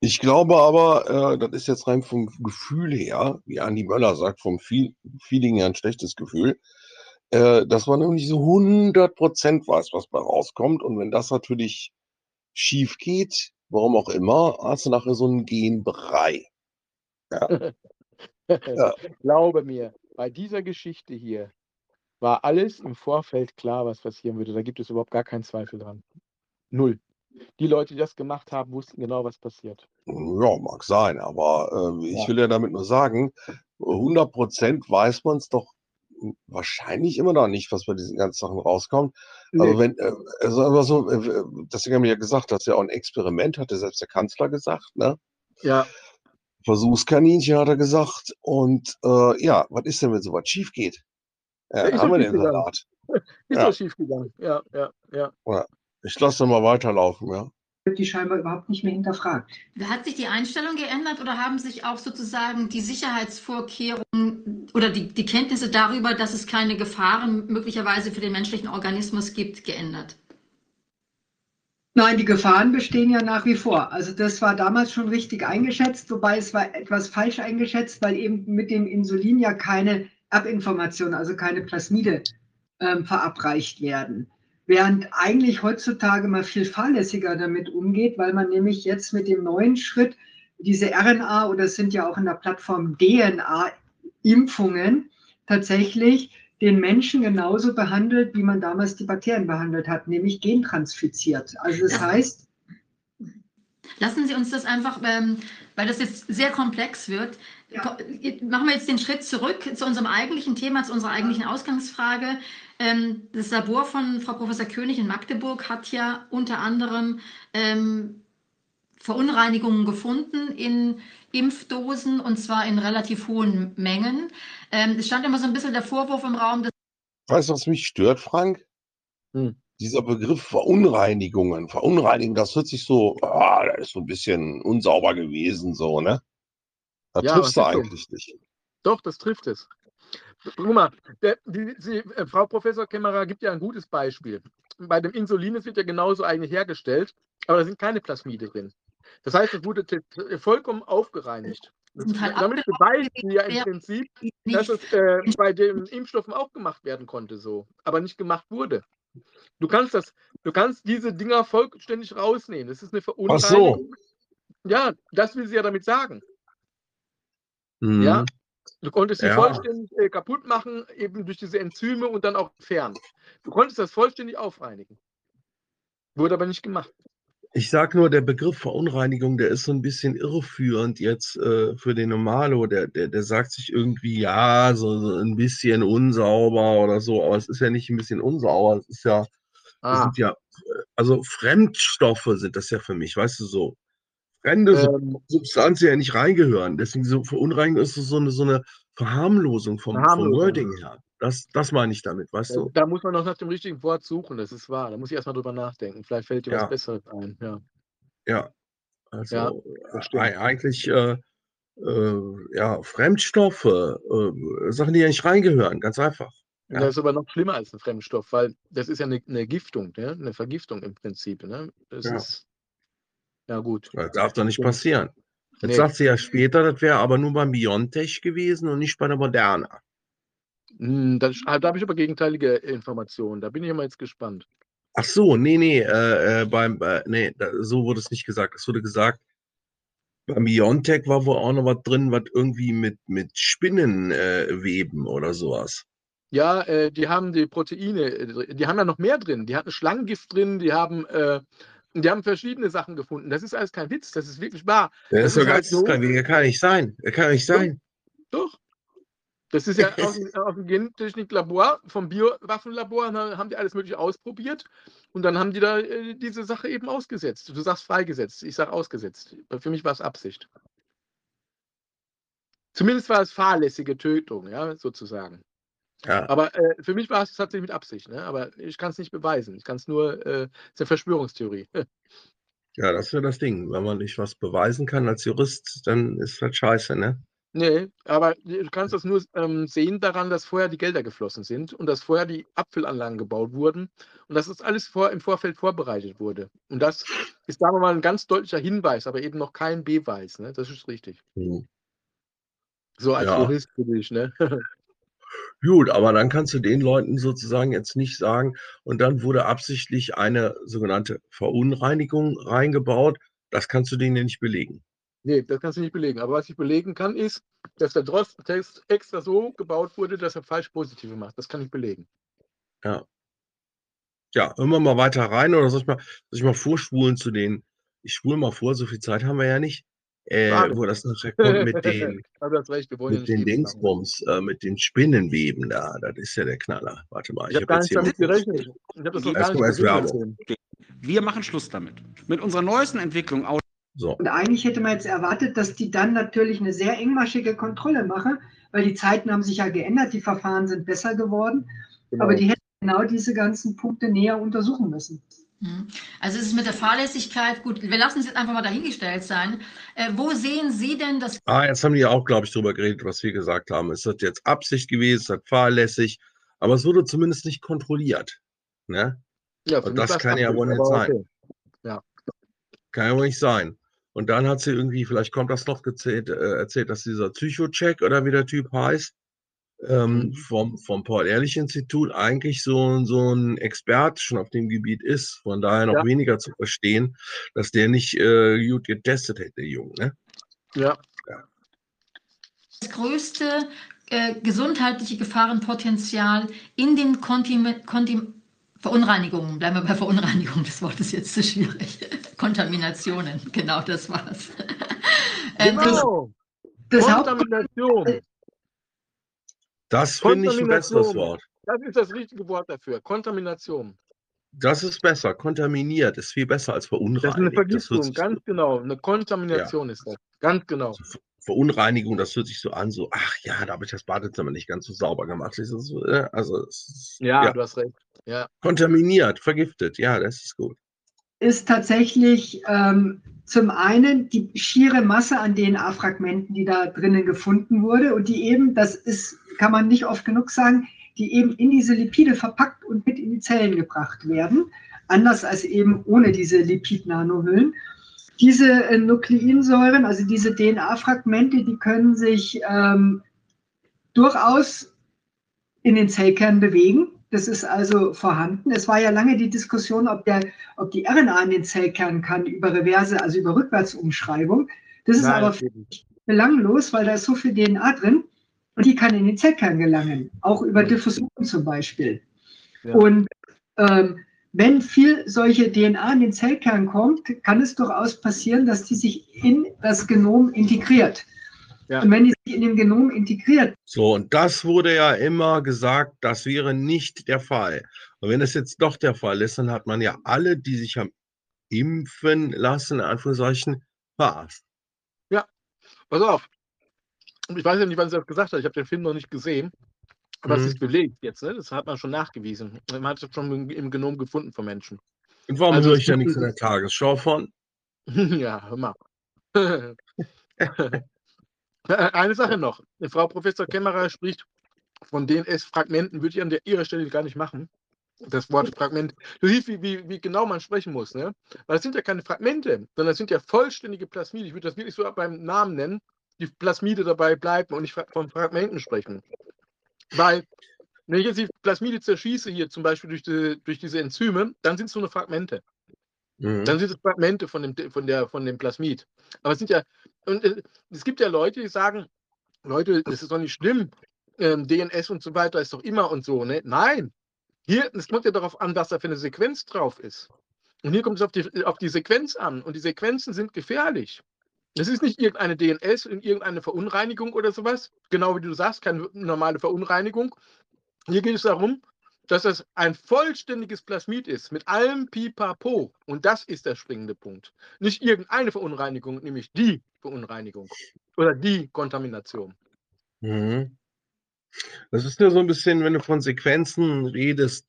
Ich glaube aber, äh, das ist jetzt rein vom Gefühl her, wie Andi Möller sagt, vom Feel Feeling her ein schlechtes Gefühl. äh, dass man noch nicht so 100% weiß, was bei rauskommt. Und wenn das natürlich schief geht, warum auch immer, hast du nachher so einen Genbrei. Ja. Ja. Glaube mir, bei dieser Geschichte hier war alles im Vorfeld klar, was passieren würde. Da gibt es überhaupt gar keinen Zweifel dran. Null. Die Leute, die das gemacht haben, wussten genau, was passiert. Ja, mag sein, aber äh, ich Ja. will ja damit nur sagen, 100% weiß man es doch wahrscheinlich immer noch nicht, was bei diesen ganzen Sachen rauskommt. Aber Nee. wenn, äh, also aber so, äh, deswegen haben wir ja gesagt, dass ja auch ein Experiment, hatte selbst der Kanzler gesagt, ne? Ja, Versuchskaninchen hat er gesagt. Und äh, ja, was ist denn, wenn sowas schief geht? Ja, haben wir den. Salat. ist Ja. doch schief gegangen. Ja, ja, ja. Ich lasse mal weiterlaufen, ja. Wird die scheinbar überhaupt nicht mehr hinterfragt. Hat sich die Einstellung geändert oder haben sich auch sozusagen die Sicherheitsvorkehrungen oder die, die Kenntnisse darüber, dass es keine Gefahren möglicherweise für den menschlichen Organismus gibt, geändert? Nein, die Gefahren bestehen ja nach wie vor. Also das war damals schon richtig eingeschätzt, wobei es war etwas falsch eingeschätzt, weil eben mit dem Insulin ja keine Erbinformationen, also keine Plasmide ähm, verabreicht werden. Während eigentlich heutzutage mal viel fahrlässiger damit umgeht, weil man nämlich jetzt mit dem neuen Schritt diese RNA oder es sind ja auch in der Plattform DNA-Impfungen tatsächlich den Menschen genauso behandelt, wie man damals die Bakterien behandelt hat, nämlich gentransfiziert. Also das heißt, Lassen Sie uns das einfach, ähm, weil das jetzt sehr komplex wird, Ja. machen wir jetzt den Schritt zurück zu unserem eigentlichen Thema, zu unserer eigentlichen Ausgangsfrage. Ähm, das Labor von Frau Professor König in Magdeburg hat ja unter anderem ähm, Verunreinigungen gefunden in Impfdosen und zwar in relativ hohen Mengen. Ähm, es stand immer so ein bisschen der Vorwurf im Raum, dass Weißt du, was mich stört, Frank? Hm. Dieser Begriff Verunreinigungen. Verunreinigen, das hört sich so, ah, das ist so ein bisschen unsauber gewesen, so, ne? Da Ja, triffst du eigentlich nicht. Doch, das trifft es. Guck mal, der, die, die, äh, Frau Professor Kämmerer gibt ja ein gutes Beispiel. Bei dem Insulin, das wird ja genauso eigentlich hergestellt, aber da sind keine Plasmide drin. Das heißt, es wurde vollkommen aufgereinigt. Damit beweist sie ja im Ja. Prinzip, dass es äh, bei den Impfstoffen auch gemacht werden konnte, so, aber nicht gemacht wurde. Du kannst das, du kannst diese Dinger vollständig rausnehmen. Das ist eine Ach Verunreinigung. so. Ja, das will sie ja damit sagen. Mhm. Ja. Du konntest sie Ja. vollständig äh, kaputt machen, eben durch diese Enzyme und dann auch entfernen. Du konntest das vollständig aufreinigen. Wurde aber nicht gemacht. Ich sag nur, der Begriff Verunreinigung, der ist so ein bisschen irreführend jetzt äh, für den Normalo. Der, der, der sagt sich irgendwie, ja, so, so ein bisschen unsauber oder so, aber es ist ja nicht ein bisschen unsauber, es ist ja, Ah, sind ja, äh, also Fremdstoffe sind das ja für mich, weißt du, so fremde ähm, Substanzen, die ja nicht reingehören. Deswegen so Verunreinigung ist so eine, so eine Verharmlosung vom, vom Verharmlosung. Wording her. Das, das meine ich damit, weißt du? da muss man noch nach dem richtigen Wort suchen, das ist wahr. Da muss ich erstmal drüber nachdenken. Vielleicht fällt dir Ja. was Besseres ein. Ja. Ja. Also Ja, äh, eigentlich äh, äh, ja, Fremdstoffe, äh, Sachen, die ja nicht reingehören, ganz einfach. Ja. Das ist aber noch schlimmer als ein Fremdstoff, weil das ist ja eine, eine Giftung, ne? eine Vergiftung im Prinzip. Ne? Das Ja. ist ja gut. Das darf doch nicht passieren. Jetzt Nee. sagt sie ja später, das wäre aber nur beim Biontech gewesen und nicht bei der Moderna. Hm, das, da habe ich aber gegenteilige Informationen. Da bin ich immer jetzt gespannt. Ach so, nee, nee, äh, äh, beim, äh, nee, da, so wurde es nicht gesagt. Es wurde gesagt, beim Biontech war wohl auch noch was drin, was irgendwie mit, mit Spinnenweben äh, Weben oder sowas. Ja, äh, die haben die Proteine, äh, die haben ja noch mehr drin. Die hatten Schlangengift drin, die haben, äh, die haben verschiedene Sachen gefunden. Das ist alles kein Witz, das ist wirklich wahr. Das, Das ist doch ist halt so. das kann, kann nicht sein. Kann nicht Doch. sein. Doch. Das ist ja aus, dem- aus dem Gentechniklabor, vom Biowaffenlabor, haben die alles Mögliche ausprobiert und dann haben die da äh, diese Sache eben ausgesetzt. Du sagst freigesetzt, ich sage ausgesetzt. Für mich war es Absicht. Zumindest war es fahrlässige Tötung, ja, sozusagen. Ja. Aber äh, für mich war es tatsächlich mit Absicht, ne? aber ich kann es nicht beweisen. Ich kann es nur, äh, es ist eine Verschwörungstheorie. Ja, das ist ja das Ding. Wenn man nicht was beweisen kann als Jurist, dann ist das scheiße, ne? Nee, aber du kannst das nur ähm, sehen daran, dass vorher die Gelder geflossen sind und dass vorher die Abfüllanlagen gebaut wurden und dass das alles vor, im Vorfeld vorbereitet wurde. Und das ist, sagen wir mal, ein ganz deutlicher Hinweis, aber eben noch kein Beweis. Ne? Das ist richtig. Hm. So als Ja. Jurist für dich. Ne? Gut, aber dann kannst du den Leuten sozusagen jetzt nicht sagen, und dann wurde absichtlich eine sogenannte Verunreinigung reingebaut. Das kannst du denen ja nicht belegen. Nee, das kannst du nicht belegen. Aber was ich belegen kann, ist, dass der Drosten-Test extra so gebaut wurde, dass er falsch positive macht. Das kann ich belegen. Ja. Ja, immer mal weiter rein oder soll ich mal, soll ich mal vorspulen zu den, ich spule mal vor, so viel Zeit haben wir ja nicht, äh, wo das nachher kommt mit den, mit den. Dingsbums, äh, mit den Spinnenweben da. Das ist ja der Knaller. Warte mal, Ich habe gar jetzt nicht damit hier- gerechnet. Ich habe das noch gar nicht. Wir machen Schluss damit. Mit unserer neuesten Entwicklung So. Und eigentlich hätte man jetzt erwartet, dass die dann natürlich eine sehr engmaschige Kontrolle machen, weil die Zeiten haben sich ja geändert, die Verfahren sind besser geworden, Genau. aber die hätten genau diese ganzen Punkte näher untersuchen müssen. Mhm. Also es ist mit der Fahrlässigkeit, gut, wir lassen es jetzt einfach mal dahingestellt sein. Äh, wo sehen Sie denn das Ah, jetzt haben die auch, glaube ich, drüber geredet, was wir gesagt haben. Es hat jetzt Absicht gewesen, es hat fahrlässig, aber es wurde zumindest nicht kontrolliert. Ne? Ja, Und das kann ja wohl nicht sein. okay. Kann ja wohl nicht sein. Und dann hat sie irgendwie, vielleicht kommt das noch gezählt, äh, erzählt, dass dieser Psychocheck oder wie der Typ heißt, ähm, Mhm. vom, vom Paul-Ehrlich-Institut eigentlich so, so ein Expert schon auf dem Gebiet ist. Von daher noch Ja. weniger zu verstehen, dass der nicht äh, gut getestet hätte, der Junge. Ne? Ja, das größte äh, gesundheitliche Gefahrenpotenzial in den Kontim Kontim Verunreinigungen, bleiben wir bei Verunreinigung, das Wort ist jetzt zu schwierig. Kontaminationen, genau das war's. Ähm, das- genau. Das Haupt Kontamination. Das finde ich ein besseres. Wort. Das ist das richtige Wort dafür. Kontamination. Das ist besser. Kontaminiert ist viel besser als Das ist eine verunreinigt. Vergiftung, ganz genau. Eine Kontamination ist das. Ganz genau. Verunreinigung, das hört sich so an, so, ach ja, da habe ich das Badezimmer nicht ganz so sauber gemacht. Äh, also, Ja, ja, du hast recht. Ja. kontaminiert, vergiftet, ja, das ist gut. Ist tatsächlich ähm, zum einen die schiere Masse an DNA-Fragmenten, die da drinnen gefunden wurde und die eben, das ist, kann man nicht oft genug sagen, die eben in diese Lipide verpackt und mit in die Zellen gebracht werden, anders als eben ohne diese Lipid-Nanohüllen. Diese äh, Nukleinsäuren, also diese DNA-Fragmente, die können sich ähm, durchaus in den Zellkern bewegen. Das ist also vorhanden. Es war ja lange die Diskussion, ob, der, ob die RNA in den Zellkern kann über Reverse, also über Rückwärtsumschreibung. Das ist Nein, aber belanglos, weil da ist so viel DNA drin und die kann in den Zellkern gelangen, auch über. Diffusion zum Beispiel. Ja. Und ähm, wenn viel solche DNA in den Zellkern kommt, kann es durchaus passieren, dass die sich in das Genom integriert. Ja. Und wenn die sich in dem Genom integriert, So, und das wurde ja immer gesagt, das wäre nicht der Fall. Und wenn es jetzt doch der Fall ist, dann hat man ja alle, die sich haben impfen lassen, in Anführungszeichen, verarscht. Pass auf. Ich weiß ja nicht, wann sie das gesagt hat. Ich habe den Film noch nicht gesehen. Aber es Mhm. ist belegt jetzt. Ne? Das hat man schon nachgewiesen. Man hat es schon im- Genom gefunden von Menschen. Und warum Also höre ich da nichts in der Tagesschau von? ja, hör mal. Eine Sache noch. Frau Professor Kämmerer spricht von DNS-Fragmenten, würde ich an der, ihrer Stelle gar nicht machen. Das Wort Fragment. Du siehst, wie, wie, wie genau man sprechen muss. Ne? Weil es sind ja keine Fragmente, sondern es sind ja vollständige Plasmide. Ich würde das wirklich so beim Namen nennen, die Plasmide dabei bleiben und nicht von Fragmenten sprechen. Weil, wenn ich jetzt die Plasmide zerschieße, hier zum Beispiel durch, die, durch diese Enzyme, dann sind es nur eine Fragmente. Mhm. Dann sind es Fragmente von dem, von, der, von dem Plasmid. Aber es sind ja, und äh, es gibt ja Leute, die sagen, Leute, das ist doch nicht schlimm, ähm, DNS und so weiter ist doch immer und so. Ne? Nein, hier, es kommt ja darauf an, was da für eine Sequenz drauf ist. Und hier kommt es auf die, auf die Sequenz an. Und die Sequenzen sind gefährlich. Es ist nicht irgendeine DNS und irgendeine Verunreinigung oder sowas. Genau wie du sagst, keine normale Verunreinigung. Hier geht es darum, dass das ein vollständiges Plasmid ist, mit allem Pipapo. Und das ist der springende Punkt. Nicht irgendeine Verunreinigung, nämlich die Verunreinigung oder die Kontamination. Mhm. Das ist ja so ein bisschen, wenn du von Sequenzen redest,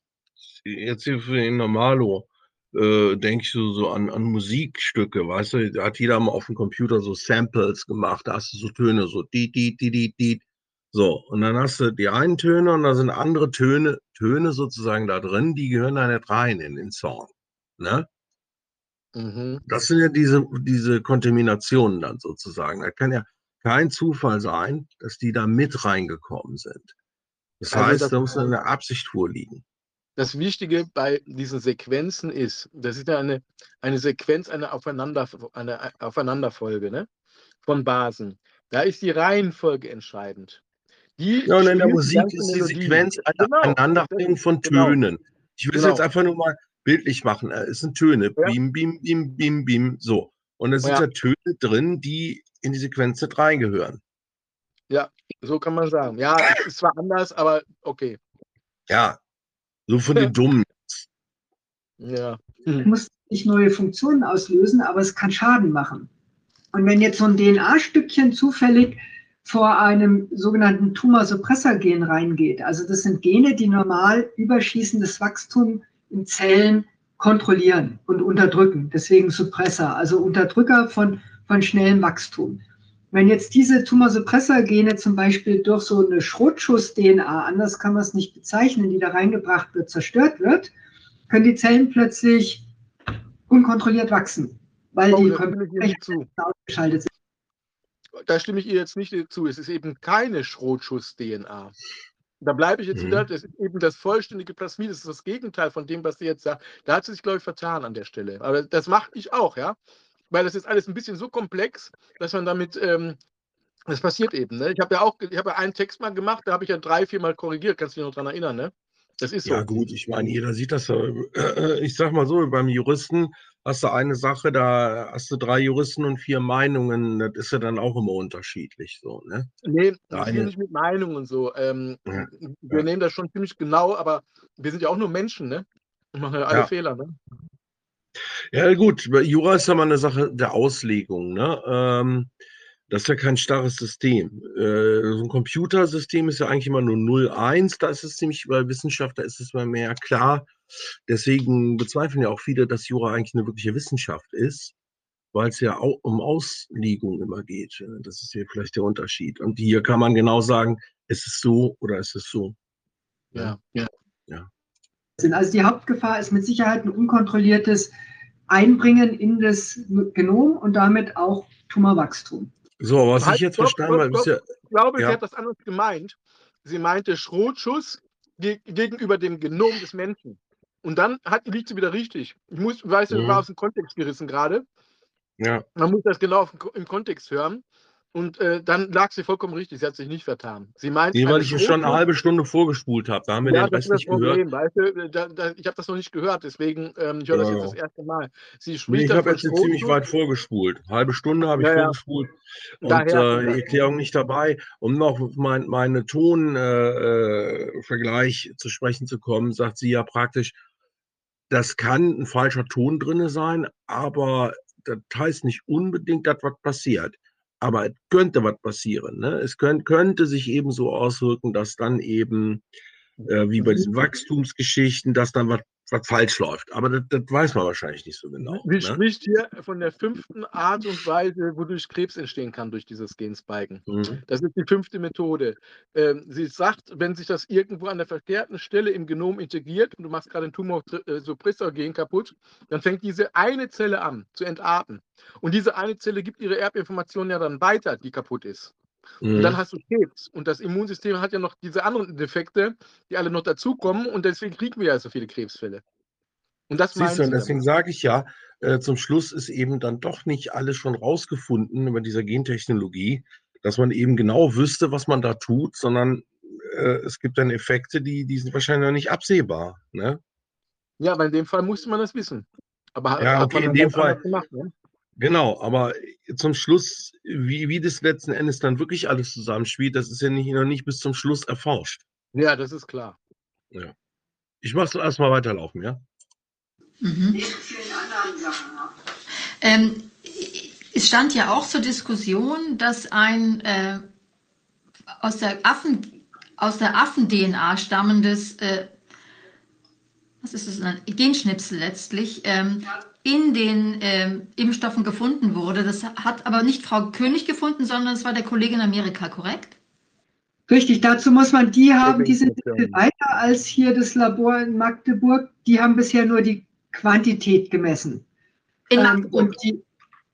jetzt hier für den Normalo, äh, denke ich so, so an, an Musikstücke, weißt du, da hat jeder mal auf dem Computer so Samples gemacht, da hast du so Töne, so die, die, die, die, die. So, und dann hast du die einen Töne und da sind andere Töne, Töne sozusagen da drin, die gehören da nicht rein in den Song. Ne? Mhm. Das sind ja diese, diese Kontaminationen dann sozusagen. Da kann ja kein Zufall sein, dass die da mit reingekommen sind. Das Also heißt, das- da muss eine Absicht vorliegen. Das Wichtige bei diesen Sequenzen ist, das ist ja eine, eine Sequenz, eine, Aufeinander, eine Aufeinanderfolge ne? von Basen. Da ist die Reihenfolge entscheidend. Die Ja, und in der Musik ist die. Sequenz eine Genau. Aneinanderreihung von Genau. Tönen. Ich will es Genau. jetzt einfach nur mal bildlich machen. Äh, Es sind Töne. Ja. Bim, bim, bim, bim, bim. So. Und da sind Ja. ja Töne drin, die in die Sequenz nicht reingehören. So kann man sagen. Ja, es ist zwar anders, aber okay. Ja. So von den Dummen. Ja. muss nicht neue Funktionen auslösen, aber es kann Schaden machen. Und wenn jetzt so ein DNA-Stückchen zufällig vor einem sogenannten Tumor-Suppressor-Gen reingeht, also das sind Gene, die normal überschießendes Wachstum in Zellen kontrollieren und unterdrücken, deswegen Suppressor, also Unterdrücker von, von schnellem Wachstum. Wenn jetzt diese Tumor-Suppressor-Gene zum Beispiel durch so eine Schrotschuss-DNA, anders kann man es nicht bezeichnen, die da reingebracht wird, zerstört wird, können die Zellen plötzlich unkontrolliert wachsen, weil Oh, die zu. ausgeschaltet sind. Da stimme ich ihr jetzt nicht zu. Es ist eben keine Schrotschuss-DNA. Da bleibe ich jetzt Mhm. wieder, das ist eben das vollständige Plasmid, das ist das Gegenteil von dem, was sie jetzt sagt. Da hat sie sich, glaube ich, vertan an der Stelle. Aber das mache ich auch, ja. Weil das ist alles ein bisschen so komplex, dass man damit, ähm, das passiert eben. Ne? Ich habe ja auch, ich habe ja einen Text mal gemacht, da habe ich ja drei, vier Mal korrigiert, kannst du dich noch dran erinnern, ne? Das ist so. Ja, gut, ich meine, jeder sieht das ja. äh, Ich sag mal so, beim Juristen hast du eine Sache, da hast du drei Juristen und vier Meinungen. Das ist ja dann auch immer unterschiedlich so, ne? Nee, Der ich eine- nicht mit Meinung und so. Ähm, Ja, wir ja. nehmen das schon ziemlich genau, aber wir sind ja auch nur Menschen, ne? Wir machen ja alle Ja. Fehler, ne? Ja, gut, Jura ist ja mal eine Sache der Auslegung, ne? Ähm, das ist ja kein starres System. Äh, so ein Computersystem ist ja eigentlich immer nur 0-1. Da ist es ziemlich, bei Wissenschaft, da ist es mal mehr klar. Deswegen bezweifeln ja auch viele, dass Jura eigentlich eine wirkliche Wissenschaft ist, weil es ja au um Auslegung immer geht. Das ist hier vielleicht der Unterschied. Und hier kann man genau sagen, ist es so oder ist es so? Ja. ja. sind. Also die Hauptgefahr ist mit Sicherheit ein unkontrolliertes Einbringen in das Genom und damit auch Tumorwachstum. So, was Halt, ich jetzt stopp, verstanden habe, ist ja, Ich glaube, Ja. sie hat das anders gemeint. Sie meinte Schrotschuss ge gegenüber dem Genom des Menschen. Und dann hat, liegt sie wieder richtig. Ich muss, weiß, Mhm. war aus dem Kontext gerissen gerade. ja. Man muss das genau auf, im Kontext hören. Und äh, dann lag sie vollkommen richtig. Sie hat sich nicht vertan. Sie meint, Nee, weil ich ja schon eine halbe Stunde vorgespult habe. Da haben wir Ja, den das Rest das nicht gehört. Problem, weißt du? Da, da, ich habe das noch nicht gehört, deswegen, ähm, ich höre das Ja. jetzt das erste Mal. Sie Nee, spricht ich dann habe jetzt hier ziemlich weit vorgespult. Halbe Stunde habe ich Ja, ja. vorgespult und Daher- äh, die Erklärung nicht dabei. Um noch auf mein, meine Tonvergleich äh, Vergleich zu sprechen zu kommen, sagt sie ja praktisch, das kann ein falscher Ton drin sein, aber das heißt nicht unbedingt, dass was passiert. Aber es könnte was passieren. Ne? Es könnt, könnte sich eben so auswirken, dass dann eben, äh, wie bei diesen Wachstumsgeschichten, dass dann was was falsch läuft. Aber das, das weiß man wahrscheinlich nicht so genau. Sie Ne? spricht hier von der fünften Art und Weise, wodurch Krebs entstehen kann durch dieses Genspiken. Mhm. Das ist die fünfte Methode. Ähm, sie sagt, wenn sich das irgendwo an der verkehrten Stelle im Genom integriert und du machst gerade ein Tumor-Suppressor-Gen kaputt, dann fängt diese eine Zelle an zu entarten. Und diese eine Zelle gibt ihre Erbinformation ja dann weiter, die kaputt ist. Und Mhm. dann hast du Krebs. Und das Immunsystem hat ja noch diese anderen Defekte, die alle noch dazukommen. Und deswegen kriegen wir ja so viele Krebsfälle. Und das Siehst du, und deswegen sage ich ja, äh, zum Schluss ist eben dann doch nicht alles schon rausgefunden über dieser Gentechnologie, dass man eben genau wüsste, was man da tut, sondern äh, es gibt dann Effekte, die, die sind wahrscheinlich noch nicht absehbar. Ne? Ja, aber in dem Fall musste man das wissen. Aber Ja, hat okay, man in dem Fall- Gemacht, ne? Genau, aber zum Schluss, wie, wie das letzten Endes dann wirklich alles zusammenspielt, das ist ja nicht, noch nicht bis zum Schluss erforscht. Ja, das ist klar. Ich mache es erstmal weiterlaufen, ja? Mhm. Ähm, es stand ja auch zur Diskussion, dass ein äh, aus der Affen aus der Affen-DNA stammendes äh, was ist es, ein Genschnipsel letztlich ähm, in den ähm, Impfstoffen gefunden wurde. Das hat aber nicht Frau König gefunden, sondern es war der Kollege in Amerika, korrekt? Richtig, dazu muss man, die haben, die sind viel weiter als hier das Labor in Magdeburg. Die haben bisher nur die Quantität gemessen. In Ähm, Magdeburg. und die,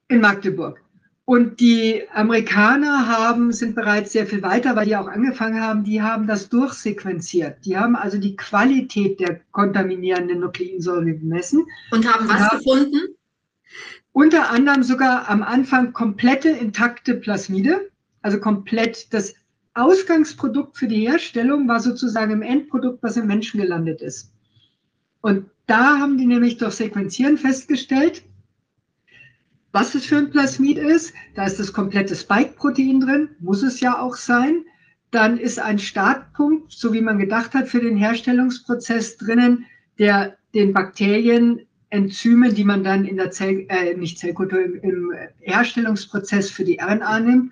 in Magdeburg. Und die Amerikaner haben, sind bereits sehr viel weiter, weil die auch angefangen haben, die haben das durchsequenziert. Die haben also die Qualität der kontaminierenden Nukleinsäure gemessen. Und haben was haben gefunden? Unter anderem sogar am Anfang komplette intakte Plasmide, also komplett das Ausgangsprodukt für die Herstellung war sozusagen im Endprodukt, was im Menschen gelandet ist. Und da haben die nämlich durch Sequenzieren festgestellt, was es für ein Plasmid ist. Da ist das komplette Spike-Protein drin, muss es ja auch sein. Dann ist ein Startpunkt, so wie man gedacht hat, für den Herstellungsprozess drinnen, der den Bakterien Enzyme, die man dann in der Zell, äh, nicht Zellkultur, im, im Herstellungsprozess für die RNA nimmt.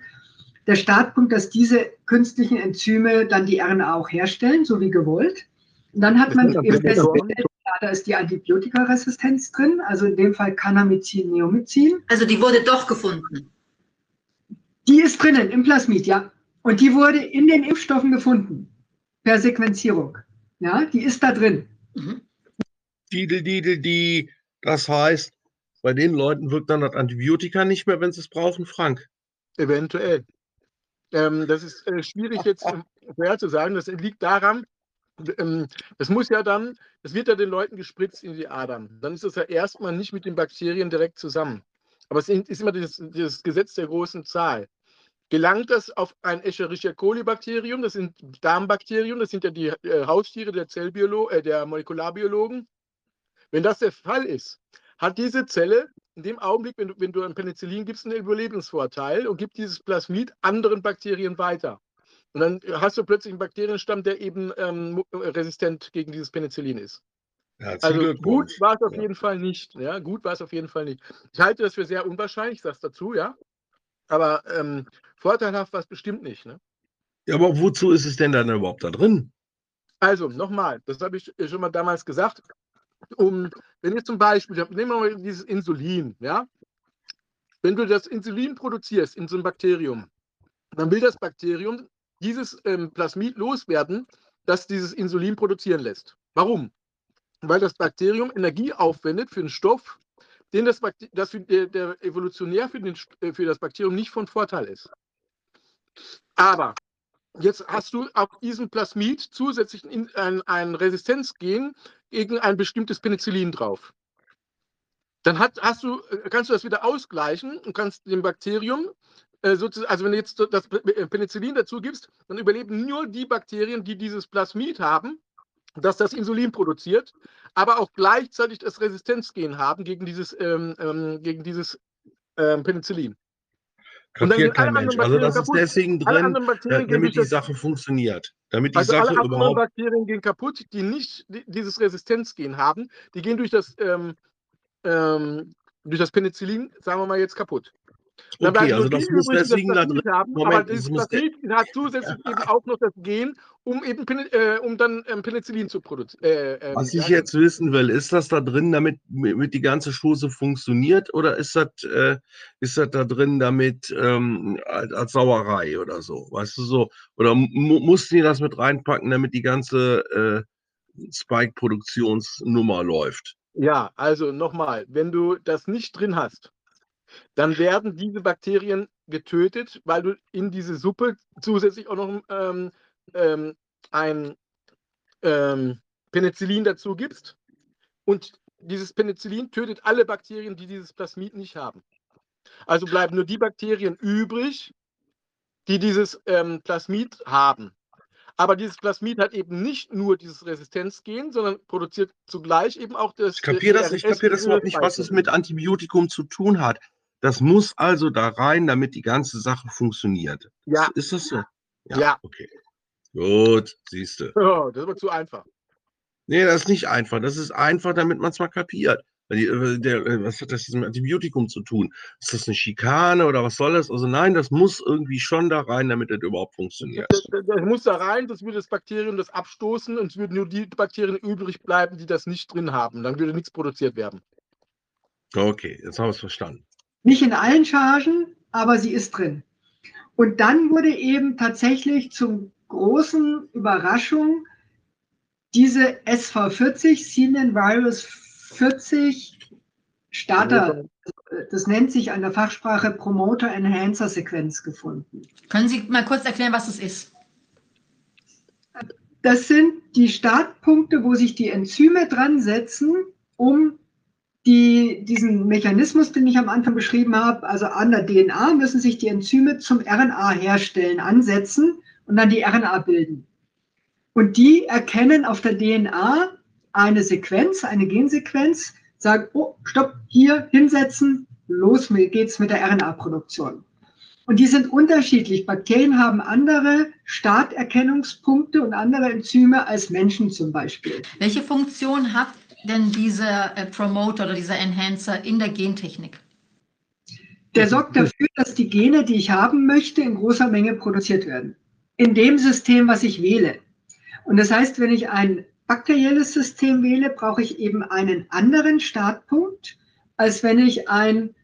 Der Startpunkt, dass diese künstlichen Enzyme dann die RNA auch herstellen, so wie gewollt. Und dann hat man eben festgestellt, da ist die Antibiotikaresistenz drin, also in dem Fall Kanamycin, Neomycin. Also die wurde doch gefunden. Die ist drinnen im Plasmid, ja. Und die wurde in den Impfstoffen gefunden, per Sequenzierung. Ja, die ist da drin. Mhm. Didel, didel, die. Das heißt, bei den Leuten wirkt dann das Antibiotika nicht mehr, wenn sie es brauchen, Frank. Eventuell. Ähm, das ist äh, schwierig jetzt vorher zu sagen. Das liegt daran, es muss ja dann, es wird ja den Leuten gespritzt in die Adern. Dann ist es ja erstmal nicht mit den Bakterien direkt zusammen. Aber es ist immer dieses, dieses Gesetz der großen Zahl. Gelangt das auf ein Escherichia coli-Bakterium, das sind Darmbakterien, das sind ja die äh, Haustiere der, Zellbiolo äh, der Molekularbiologen. Wenn das der Fall ist, hat diese Zelle in dem Augenblick, wenn du, wenn du ein Penicillin gibst, einen Überlebensvorteil und gibt dieses Plasmid anderen Bakterien weiter. Und dann hast du plötzlich einen Bakterienstamm, der eben ähm, resistent gegen dieses Penicillin ist. Ja, also gut war es auf ja. jeden Fall nicht. Ja, gut war es auf jeden Fall nicht. Ich halte das für sehr unwahrscheinlich, ich sage es dazu, ja. Aber ähm, vorteilhaft war es bestimmt nicht. Ne? Ja, aber wozu ist es denn dann überhaupt da drin? Also, nochmal, das habe ich schon mal damals gesagt. Um, wenn ihr zum Beispiel, nehmen wir mal dieses Insulin, ja. Wenn du das Insulin produzierst in so einem Bakterium, dann will das Bakterium dieses ähm, Plasmid loswerden, das dieses Insulin produzieren lässt. Warum? Weil das Bakterium Energie aufwendet für einen Stoff, den das, das für, der, der, evolutionär für, den, äh, für das Bakterium nicht von Vorteil ist. Aber jetzt hast du auf diesem Plasmid zusätzlich ein, ein Resistenzgen gegen ein bestimmtes Penicillin drauf. Dann hat, hast du, äh, kannst du das wieder ausgleichen und kannst dem Bakterium äh, sozusagen, also wenn du jetzt das äh, Penicillin dazu gibst, dann überleben nur die Bakterien, die dieses Plasmid haben, das das Insulin produziert, aber auch gleichzeitig das Resistenzgen haben gegen dieses, ähm, ähm, gegen dieses ähm, Penicillin. Kapiert kein Mensch. Also das kaputt. ist deswegen drin, damit die Sache funktioniert. Damit die also Sache alle anderen überhaupt. Bakterien gehen kaputt, die nicht dieses Resistenzgen haben. Die gehen durch das, ähm, ähm, durch das Penicillin, sagen wir mal jetzt kaputt. Okay, also das muss deswegen da drin haben, Moment, aber das, das hat zusätzlich eben auch noch das Gen, um eben äh, um dann ähm, Penicillin zu produzieren. Äh, äh, Was ich jetzt wissen will, ist das da drin, damit mit die ganze Chose funktioniert oder ist das, äh, ist das da drin, damit ähm, als, als, Sauerei oder so? Weißt du so? Oder mussten die das mit reinpacken, damit die ganze äh, Spike-Produktionsnummer läuft? Ja, also nochmal, wenn du das nicht drin hast, dann werden diese Bakterien getötet, weil du in diese Suppe zusätzlich auch noch ähm, ähm, ein ähm, Penicillin dazu gibst. Und dieses Penicillin tötet alle Bakterien, die dieses Plasmid nicht haben. Also bleiben nur die Bakterien übrig, die dieses ähm, Plasmid haben. Aber dieses Plasmid hat eben nicht nur dieses Resistenzgen, sondern produziert zugleich eben auch das. Ich kapiere das, ich kapiere das überhaupt nicht, was es mit Antibiotikum zu tun hat. Das muss also da rein, damit die ganze Sache funktioniert. Ja. Ist das so? Ja. ja. Okay. Gut, siehst du. Oh, das war zu einfach. Nee, das ist nicht einfach. Das ist einfach, damit man es mal kapiert. Äh, der, äh, was hat das mit Antibiotikum zu tun? Ist das eine Schikane oder was soll das? Also nein, das muss irgendwie schon da rein, damit das überhaupt funktioniert. Das, das muss da rein, das würde das Bakterium das abstoßen und es würden nur die Bakterien übrig bleiben, die das nicht drin haben. Dann würde nichts produziert werden. Okay, jetzt haben wir es verstanden. Nicht in allen Chargen, aber sie ist drin. Und dann wurde eben tatsächlich zum großen Überraschung diese SV40, Semen Virus 40 Starter das nennt sich an der Fachsprache Promoter-Enhancer-Sequenz gefunden. Können Sie mal kurz erklären, was das ist? Das sind die Startpunkte, wo sich die Enzyme dran setzen, um die, diesen Mechanismus, den ich am Anfang beschrieben habe, also an der DNA müssen sich die Enzyme zum RNA herstellen, ansetzen und dann die RNA bilden. Und die erkennen auf der DNA eine Sequenz, eine Gensequenz, sagen, oh, stopp, hier hinsetzen, los geht's mit der RNA-Produktion. Und die sind unterschiedlich. Bakterien haben andere Starterkennungspunkte und andere Enzyme als Menschen zum Beispiel. Welche Funktion hat denn dieser äh, Promoter oder dieser Enhancer in der Gentechnik? Der sorgt dafür, dass die Gene, die ich haben möchte, in großer Menge produziert werden. In dem System, was ich wähle. Und das heißt, wenn ich ein bakterielles System wähle, brauche ich eben einen anderen Startpunkt, als wenn ich ein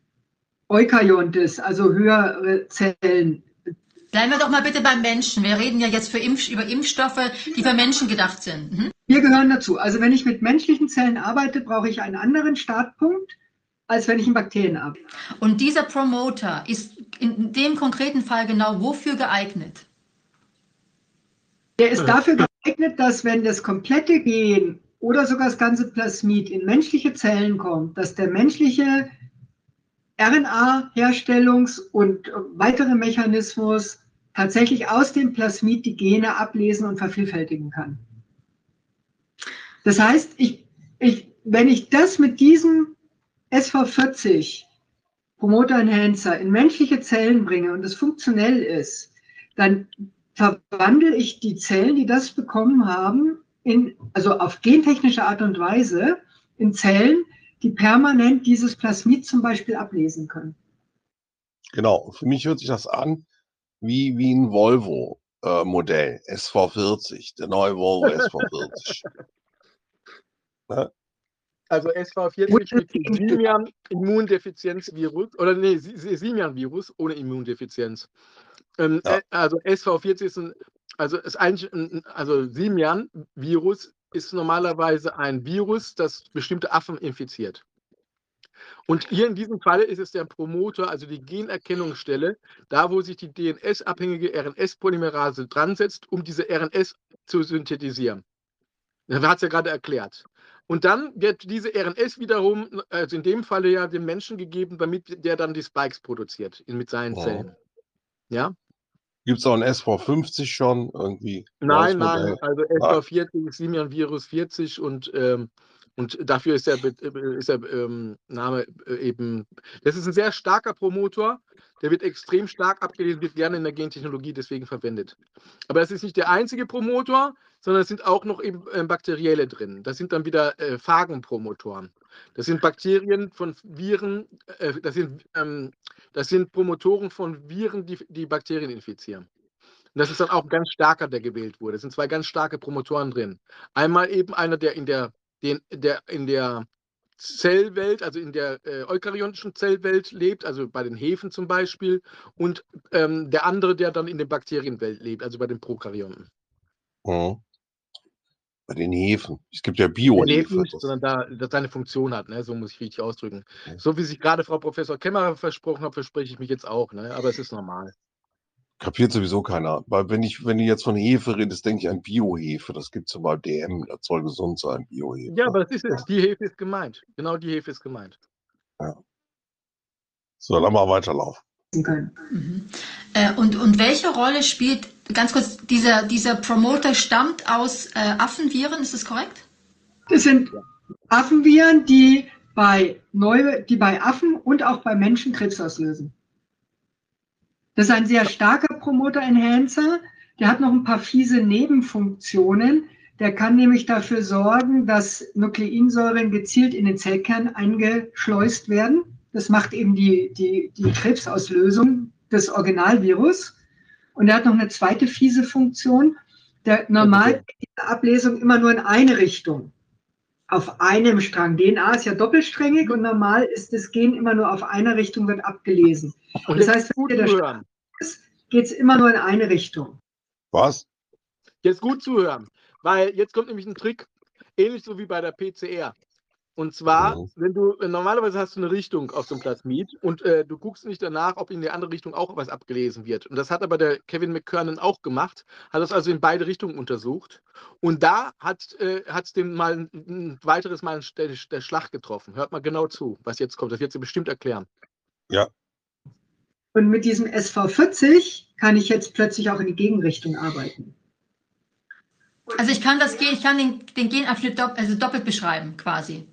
Eukaryontes, also höhere Zellen. Bleiben wir doch mal bitte beim Menschen. Wir reden ja jetzt Impf über Impfstoffe, die für Menschen gedacht sind. Mhm. Wir gehören dazu. Also wenn ich mit menschlichen Zellen arbeite, brauche ich einen anderen Startpunkt, als wenn ich in Bakterien arbeite. Und dieser Promoter ist in dem konkreten Fall genau wofür geeignet? Der ist dafür geeignet, dass wenn das komplette Gen oder sogar das ganze Plasmid in menschliche Zellen kommt, dass der menschliche RNA-Herstellungs- und weitere Mechanismus tatsächlich aus dem Plasmid die Gene ablesen und vervielfältigen kann. Das heißt, ich, ich, wenn ich das mit diesem SV40 Promoter Enhancer in menschliche Zellen bringe und es funktionell ist, dann verwandle ich die Zellen, die das bekommen haben, in, also auf gentechnische Art und Weise in Zellen, die permanent dieses Plasmid zum Beispiel ablesen können. Genau, für mich hört sich das an wie, wie ein Volvo-Modell, äh, SV40, der neue Volvo SV40. ne? Also SV40 mit Simian Immundefizienzvirus oder nee, Simian-Virus ohne Immundefizienz. Ähm, ja. Äh, also SV40 ist ein, also ist eigentlich ein, also Simian-Virus ist normalerweise ein Virus, das bestimmte Affen infiziert. Und hier in diesem Fall ist es der Promoter, also die Generkennungsstelle, da wo sich die DNS-abhängige RNS-Polymerase dran setzt, um diese RNS zu synthetisieren. Er hat es ja gerade erklärt. Und dann wird diese RNS wiederum, also in dem Falle ja dem Menschen gegeben, damit der dann die Spikes produziert in, mit seinen Zellen. Ja? Gibt es auch ein SV50 schon irgendwie? Nein, nein, also SV40 ist Simian Virus 40 und, ähm, und dafür ist der, ist der ähm, Name äh, eben, das ist ein sehr starker Promotor, der wird extrem stark abgelesen, wird gerne in der Gentechnologie deswegen verwendet. Aber das ist nicht der einzige Promotor, sondern es sind auch noch eben äh, bakterielle drin. Das sind dann wieder äh, Phagenpromotoren. Das sind Bakterien von Viren, äh, das, sind, ähm, das sind Promotoren von Viren, die, die Bakterien infizieren. Und das ist dann auch ein ganz starker, der gewählt wurde. Es sind zwei ganz starke Promotoren drin. Einmal eben einer, der in der, den, der, in der Zellwelt, also in der äh, eukaryotischen Zellwelt lebt, also bei den Hefen zum Beispiel, und ähm, der andere, der dann in der Bakterienwelt lebt, also bei den Prokaryoten. Mhm. Bei den Hefen. Es gibt ja Biohefe. Sondern da das seine Funktion hat, ne? so muss ich richtig ausdrücken. Ja. So wie sich gerade Frau Professor Kämmerer versprochen hat, verspreche ich mich jetzt auch, ne? aber es ist normal. Kapiert sowieso keiner. Weil wenn ich, wenn du jetzt von Hefe redest, denke ich an Biohefe. Das gibt es ja bei DM, das soll gesund sein, Biohefe. Ja, aber das ist es. Die Hefe ist gemeint. Genau die Hefe ist gemeint. Ja. So, dann mal weiterlaufen. Mhm. Äh, und, und welche Rolle spielt, ganz kurz, dieser, dieser Promoter stammt aus äh, Affenviren, ist das korrekt? Das sind Affenviren, die bei, Neu die bei Affen und auch bei Menschen Krebs auslösen. Das ist ein sehr starker Promoter-Enhancer. Der hat noch ein paar fiese Nebenfunktionen. Der kann nämlich dafür sorgen, dass Nukleinsäuren gezielt in den Zellkern eingeschleust werden. Das macht eben die, die, die Krebsauslösung des Originalvirus. Und er hat noch eine zweite fiese Funktion. Der normal diese Ablesung immer nur in eine Richtung. Auf einem Strang. DNA ist ja doppelsträngig und normal ist das Gen immer nur auf einer Richtung, wird abgelesen. Und das heißt, wenn der Strang ist, geht es immer nur in eine Richtung. Was? Jetzt gut zuhören, weil jetzt kommt nämlich ein Trick, ähnlich so wie bei der PCR. Und zwar, Mhm. wenn du äh, normalerweise hast du eine Richtung auf so einem Plasmid und äh, du guckst nicht danach, ob in die andere Richtung auch was abgelesen wird. Und das hat aber der Kevin McKernan auch gemacht, hat das also in beide Richtungen untersucht. Und da hat es dem mal ein, ein weiteres Mal der, der Schlag getroffen. Hört mal genau zu, was jetzt kommt. Das wird sie bestimmt erklären. Und mit diesem SV40 kann ich jetzt plötzlich auch in die Gegenrichtung arbeiten. Also ich kann das Gen, ich kann den, den Genabschnitt dopp, also doppelt beschreiben, quasi.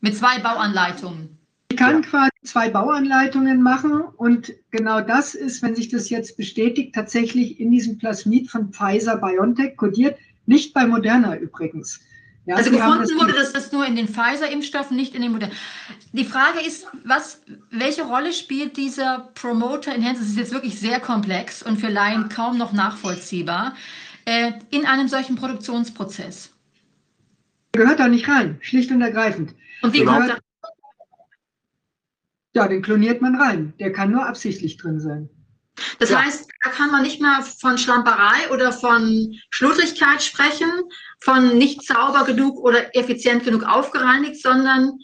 Mit zwei Bauanleitungen. Ich kann quasi zwei Bauanleitungen machen und genau das ist, wenn sich das jetzt bestätigt, tatsächlich in diesem Plasmid von Pfizer BioNTech kodiert, nicht bei Moderna übrigens. Ja, Also gefunden wurde das, das nur in den Pfizer-Impfstoffen, nicht in den modernen. Die Frage ist, was, welche Rolle spielt dieser Promoter Enhancer? Das ist jetzt wirklich sehr komplex und für Laien kaum noch nachvollziehbar äh, in einem solchen Produktionsprozess. gehört da nicht rein, schlicht und ergreifend. Und wie kommt das? Ja, den kloniert man rein. Der kann nur absichtlich drin sein. Das Ja. heißt, da kann man nicht mehr von Schlamperei oder von Schludrigkeit sprechen, von nicht sauber genug oder effizient genug aufgereinigt, sondern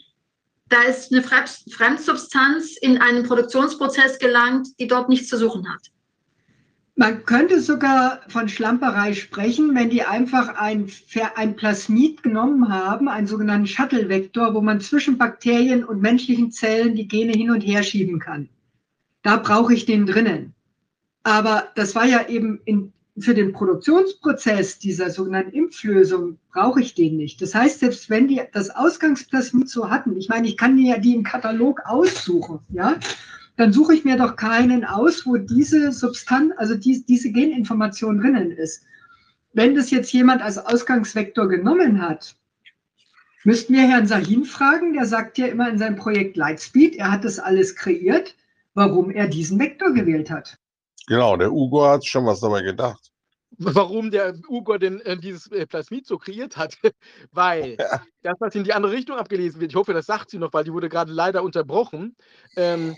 da ist eine Fremd- Fremdsubstanz in einen Produktionsprozess gelangt, die dort nichts zu suchen hat. Man könnte sogar von Schlamperei sprechen, wenn die einfach ein, ein Plasmid genommen haben, einen sogenannten Shuttle-Vektor, wo man zwischen Bakterien und menschlichen Zellen die Gene hin und her schieben kann. Da brauche ich den drinnen. Aber das war ja eben in, für den Produktionsprozess dieser sogenannten Impflösung brauche ich den nicht. Das heißt, selbst wenn die das Ausgangsplasmid so hatten, ich meine, ich kann mir ja die im Katalog aussuchen, ja, dann suche ich mir doch keinen aus, wo diese Substanz, also die, diese Geninformation drinnen ist. Wenn das jetzt jemand als Ausgangsvektor genommen hat, müssten wir Herrn Sahin fragen, der sagt ja immer in seinem Projekt Lightspeed, er hat das alles kreiert, warum er diesen Vektor gewählt hat. Genau, der Ugo hat schon was dabei gedacht. Warum der Ugo denn äh, dieses äh, Plasmid so kreiert hat? weil Ja. das, was in die andere Richtung abgelesen wird, ich hoffe, das sagt sie noch, weil die wurde gerade leider unterbrochen. Ähm,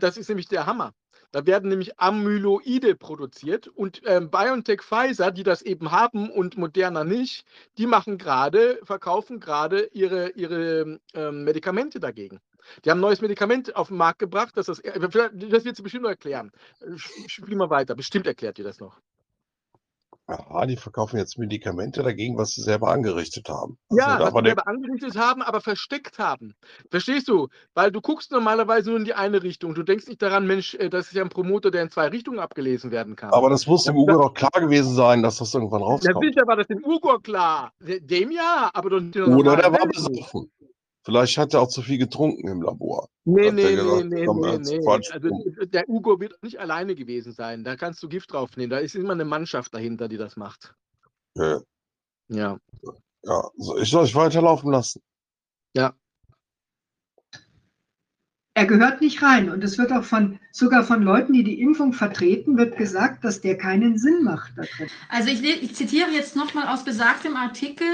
das ist nämlich der Hammer. Da werden nämlich Amyloide produziert und ähm, BioNTech Pfizer, die das eben haben und Moderna nicht, die machen gerade, verkaufen gerade ihre, ihre ähm, Medikamente dagegen. Die haben ein neues Medikament auf den Markt gebracht, das, das, äh, vielleicht- das wird sie bestimmt noch erklären. Äh, Spiel mal weiter, bestimmt erklärt ihr das noch. Ja, die verkaufen jetzt Medikamente dagegen, was sie selber angerichtet haben. Ja, Also, was aber sie selber angerichtet haben, aber versteckt haben. Verstehst du? Weil du guckst normalerweise nur in die eine Richtung. Du denkst nicht daran, Mensch, äh, das ist ja ein Promoter, der in zwei Richtungen abgelesen werden kann. aber das muss dem Ja, Ugo doch klar gewesen sein, dass das irgendwann ja, rauskommt. sicher war das dem Ugo klar. De- Dem ja, aber doch nicht der Oder der war besoffen. Vielleicht hat er auch zu viel getrunken im Labor. Nee, Hat der nee, nee, gesagt, nee, komm, nee, nee. Quatsch Also d- der Ugo wird nicht alleine gewesen sein. Da kannst du Gift drauf nehmen. Da ist immer eine Mannschaft dahinter, die das macht. Ja, Ja. ja. So, ich soll euch weiterlaufen lassen. Er gehört nicht rein und es wird auch von, sogar von Leuten, die die Impfung vertreten, wird gesagt, dass der keinen Sinn macht. Also ich, ich zitiere jetzt nochmal aus besagtem Artikel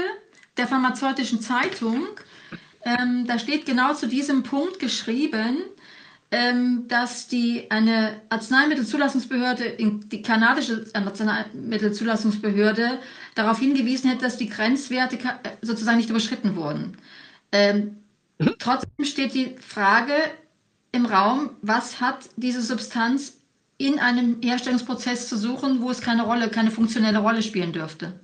der Pharmazeutischen Zeitung. Ähm, da steht genau zu diesem Punkt geschrieben, ähm, dass die eine Arzneimittelzulassungsbehörde, die kanadische Arzneimittelzulassungsbehörde darauf hingewiesen hätte, dass die Grenzwerte äh, sozusagen nicht überschritten wurden. Ähm, trotzdem steht die Frage im Raum, was hat diese Substanz in einem Herstellungsprozess zu suchen, wo es keine Rolle, keine funktionelle Rolle spielen dürfte.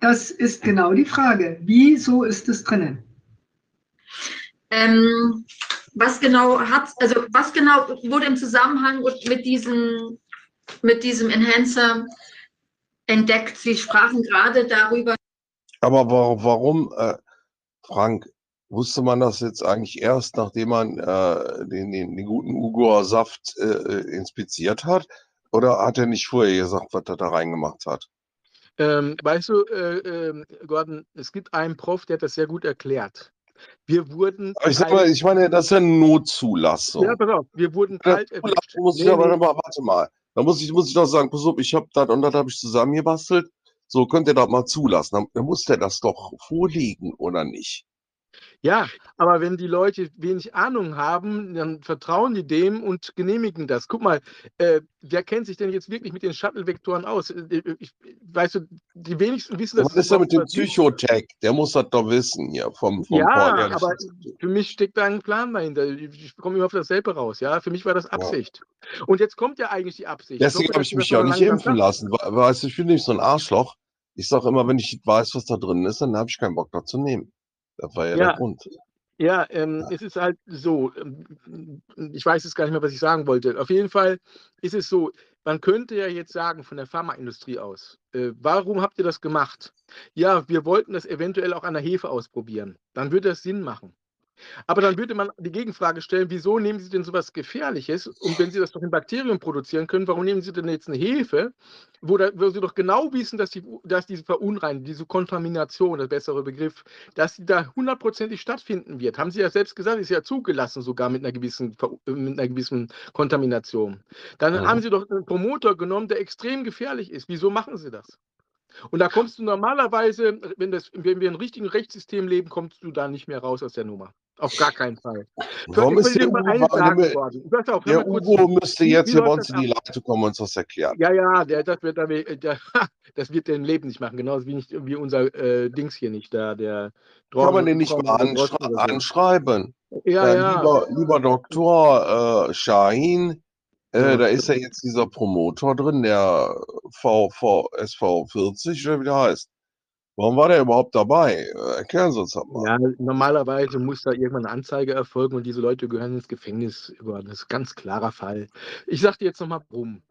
Das ist genau die Frage. Wieso ist es drinnen? Ähm, was genau hat, also was genau wurde im Zusammenhang mit diesem, mit diesem Enhancer entdeckt? Sie sprachen gerade darüber. Aber wa- warum, äh, Frank, wusste man das jetzt eigentlich erst, nachdem man äh, den, den, den guten Ugo-Saft äh, äh, inspiziert hat? Oder hat er nicht vorher gesagt, was er da reingemacht hat? Ähm, weißt du, äh, ähm, Gordon, es gibt einen Prof, der hat das sehr gut erklärt. Wir wurden. Ich sag mal, ich meine, das ist ja eine Notzulassung. ja, pass auf, wir wurden kalt erwischt. muss ich aber, nee. aber warte mal. Da muss ich, muss ich doch sagen, pass auf, ich habe das und das habe ich zusammengebastelt. So könnt ihr das mal zulassen. Dann, dann muss der das doch vorlegen, oder nicht? Ja, aber wenn die Leute wenig Ahnung haben, dann vertrauen die dem und genehmigen das. Guck mal, äh, wer kennt sich denn jetzt wirklich mit den Shuttle-Vektoren aus? Äh, äh, ich, weißt du, die wenigsten wissen, dass Was ist da mit dem Psychotech? Der muss das doch wissen hier vom, vom Ja, aber für mich steckt da ein Plan dahinter. Ich komme immer auf dasselbe raus. Ja, für mich war das Absicht. Und jetzt kommt ja eigentlich die Absicht. Deswegen habe ich mich das ja noch nicht impfen lassen. We- Weißt du, ich bin nicht so ein Arschloch. Ich sage immer, wenn ich weiß, was da drin ist, dann habe ich keinen Bock, das zu nehmen. Das war ja, Ja. der Grund. Ja, ähm, es ist halt so, ähm, ich weiß jetzt gar nicht mehr, was ich sagen wollte. Auf jeden Fall ist es so, man könnte ja jetzt sagen von der Pharmaindustrie aus, äh, warum habt ihr das gemacht? Ja, wir wollten das eventuell auch an der Hefe ausprobieren. Dann würde das Sinn machen. Aber dann würde man die Gegenfrage stellen, wieso nehmen Sie denn sowas Gefährliches? Und wenn Sie das doch in Bakterien produzieren können, warum nehmen Sie denn jetzt eine Hefe, wo, da, wo Sie doch genau wissen, dass, die, dass diese Verunreinigung, diese Kontamination, der bessere Begriff, dass sie da hundertprozentig stattfinden wird. Haben Sie ja selbst gesagt, ist ja zugelassen sogar mit einer gewissen, mit einer gewissen Kontamination. Dann Mhm. haben Sie doch einen Promoter genommen, der extrem gefährlich ist. Wieso machen Sie das? Und da kommst du normalerweise, wenn, das, wenn wir in einem richtigen Rechtssystem leben, kommst du da nicht mehr raus aus der Nummer. Auf gar keinen Fall. Warum ist der Ugo, warum- auf, der Ugo müsste jetzt hier bei uns in die? Leitung kommen und uns das erklären. Ja, ja, der, das wird, der, der, das wird im Leben nicht machen, genauso wie, nicht, wie unser äh, Dings hier nicht, da, der Kann man den nicht mal anschre anschreiben? Ja, Äh, ja. Lieber, lieber Doktor äh, Shahin, äh, Ja. da ist ja jetzt dieser Promotor drin, der VV, SV40 oder wie der heißt. Warum war der überhaupt dabei? Erklären Sie uns das mal. Ja, normalerweise muss da irgendwann eine Anzeige erfolgen und diese Leute gehören ins Gefängnis. Das ist ein ganz klarer Fall. Ich sag dir jetzt nochmal warum.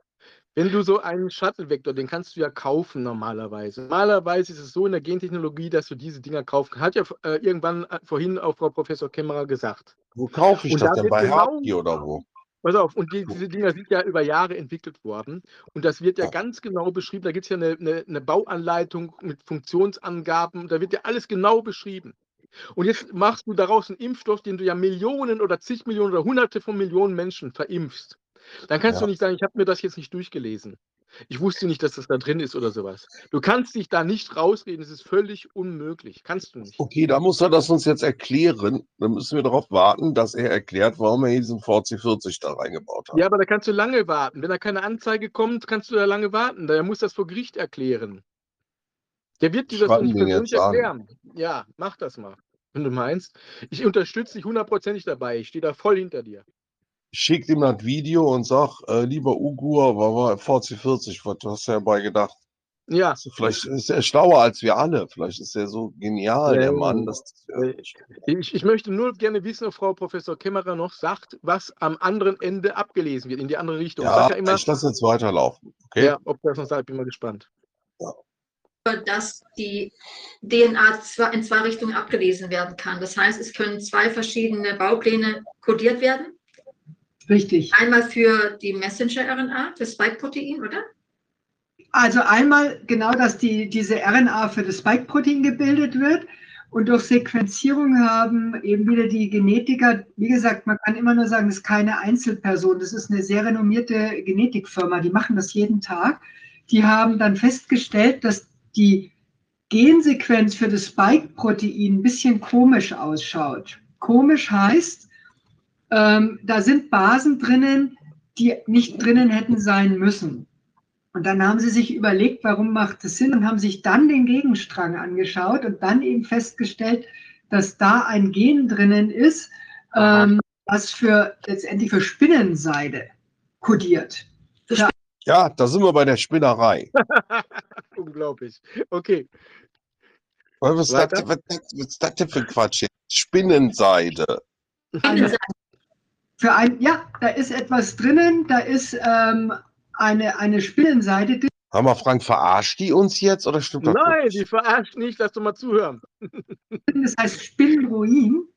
Wenn du so einen Shuttle-Vektor, den kannst du ja kaufen normalerweise. Normalerweise ist es so in der Gentechnologie, dass du diese Dinger kaufen kannst. Hat ja äh, irgendwann äh, vorhin auch Frau Professor Kämmerer gesagt. Wo kaufe ich Und das da denn? Bei genau- Hartke oder wo? Pass auf, und die, diese Dinger sind ja über Jahre entwickelt worden. Und das wird ja ganz genau beschrieben. Da gibt es ja eine, eine, eine Bauanleitung mit Funktionsangaben. Da wird ja alles genau beschrieben. Und jetzt machst du daraus einen Impfstoff, den du ja Millionen oder zig Millionen oder hunderte von Millionen Menschen verimpfst. Dann kannst Ja. du nicht sagen, ich habe mir das jetzt nicht durchgelesen. Ich wusste nicht, dass das da drin ist oder sowas. Du kannst dich da nicht rausreden. Es ist völlig unmöglich. Kannst du nicht. Okay, da muss er das uns jetzt erklären. Dann müssen wir darauf warten, dass er erklärt, warum er diesen VC40 da reingebaut hat. Ja, aber da kannst du lange warten. Wenn da keine Anzeige kommt, kannst du da lange warten. Der muss das vor Gericht erklären. Der wird dir das nicht persönlich jetzt an. erklären. Ja, mach das mal, wenn du meinst. Ich unterstütze dich hundertprozentig dabei. Ich stehe da voll hinter dir. Schickt ihm das Video und sag, äh, lieber Ugur, war war VC40, was hast du dabei gedacht? Ja, Also vielleicht ist er schlauer als wir alle. Vielleicht ist er so genial, Ja, der ja. Mann. Dass, Äh, ich, ich möchte nur gerne wissen, ob Frau Professor Kämmerer noch sagt, was am anderen Ende abgelesen wird, in die andere Richtung. ich ja, ja immer, ich lasse jetzt weiterlaufen. Okay? ja, ob das noch sagt, bin mal gespannt. dass die DNA in zwei Richtungen abgelesen werden kann. Das heißt, es können zwei verschiedene Baupläne kodiert werden. Richtig. Einmal für die Messenger-RNA, das Spike-Protein, oder? Also einmal genau, dass die, diese RNA für das Spike-Protein gebildet wird und durch Sequenzierung haben eben wieder die Genetiker, wie gesagt, man kann immer nur sagen, das ist keine Einzelperson, das ist eine sehr renommierte Genetikfirma, die machen das jeden Tag. Die haben dann festgestellt, dass die Gensequenz für das Spike-Protein ein bisschen komisch ausschaut. Komisch heißt, ähm, da sind Basen drinnen, die nicht drinnen hätten sein müssen. Und dann haben sie sich überlegt, warum macht es Sinn und haben sich dann den Gegenstrang angeschaut und dann eben festgestellt, dass da ein Gen drinnen ist, ähm, was für letztendlich für Spinnenseide kodiert. Ja, da sind wir bei der Spinnerei. Unglaublich. Okay. Was ist, das, was, was ist das denn für Quatsch? hier? Spinnenseide. Für ein, ja, da ist etwas drinnen, da ist ähm, eine, eine Spinnenseide drin. Haben wir Frank, verarscht die uns jetzt oder stimmt das Nein, die verarscht nicht, lass doch mal zuhören. Das heißt Spinnenruin.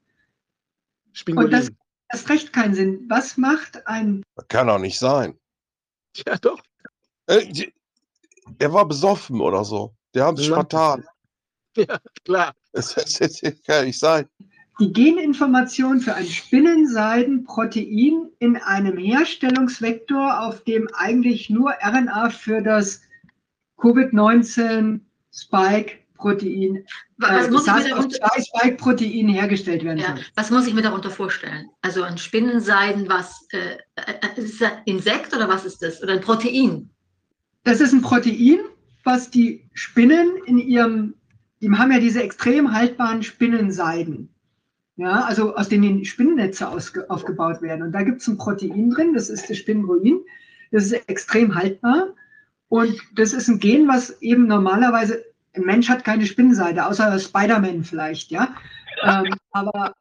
Und das hat recht keinen Sinn. Was macht ein Das kann doch nicht sein. Ja, doch. Äh, der war besoffen oder so. Der haben sich vertan. Ja, klar. Das, das, das kann nicht sein. Die Geninformation für ein Spinnenseidenprotein in einem Herstellungsvektor, auf dem eigentlich nur RNA für das Covid-19 Spike Spike-Protein, Was äh, SARS-CoV-2-Spike-Protein hergestellt werden ja, soll. was muss ich mir darunter vorstellen? Also ein Spinnenseiden, was äh, äh, ist das ein Insekt oder was ist das? Oder ein Protein? Das ist ein Protein, was die Spinnen in ihrem, die haben ja diese extrem haltbaren Spinnenseiden. Ja, also aus denen Spinnennetze aufgebaut werden. Und da gibt es ein Protein drin, das ist das Spinnenruin. Das ist extrem haltbar. Und das ist ein Gen, was eben normalerweise, ein Mensch hat keine Spinnenseide, außer Spider-Man vielleicht, ja. Ähm, aber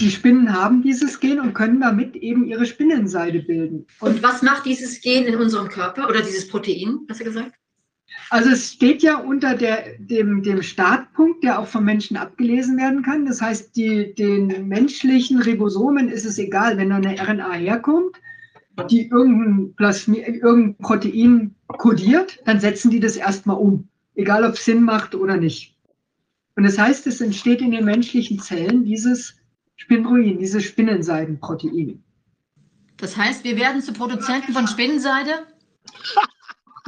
die Spinnen haben dieses Gen und können damit eben ihre Spinnenseide bilden. Und was macht dieses Gen in unserem Körper oder dieses Protein, hast du gesagt? Also es steht ja unter der, dem, dem Startpunkt, der auch vom Menschen abgelesen werden kann. Das heißt, die, den menschlichen Ribosomen ist es egal, wenn da eine RNA herkommt, die irgendein, Plasmi irgendein Protein kodiert, dann setzen die das erstmal um, egal ob es Sinn macht oder nicht. Und das heißt, es entsteht in den menschlichen Zellen dieses Spinruin, dieses Spinnenseidenprotein. Das heißt, wir werden zu Produzenten von Spinnenseide?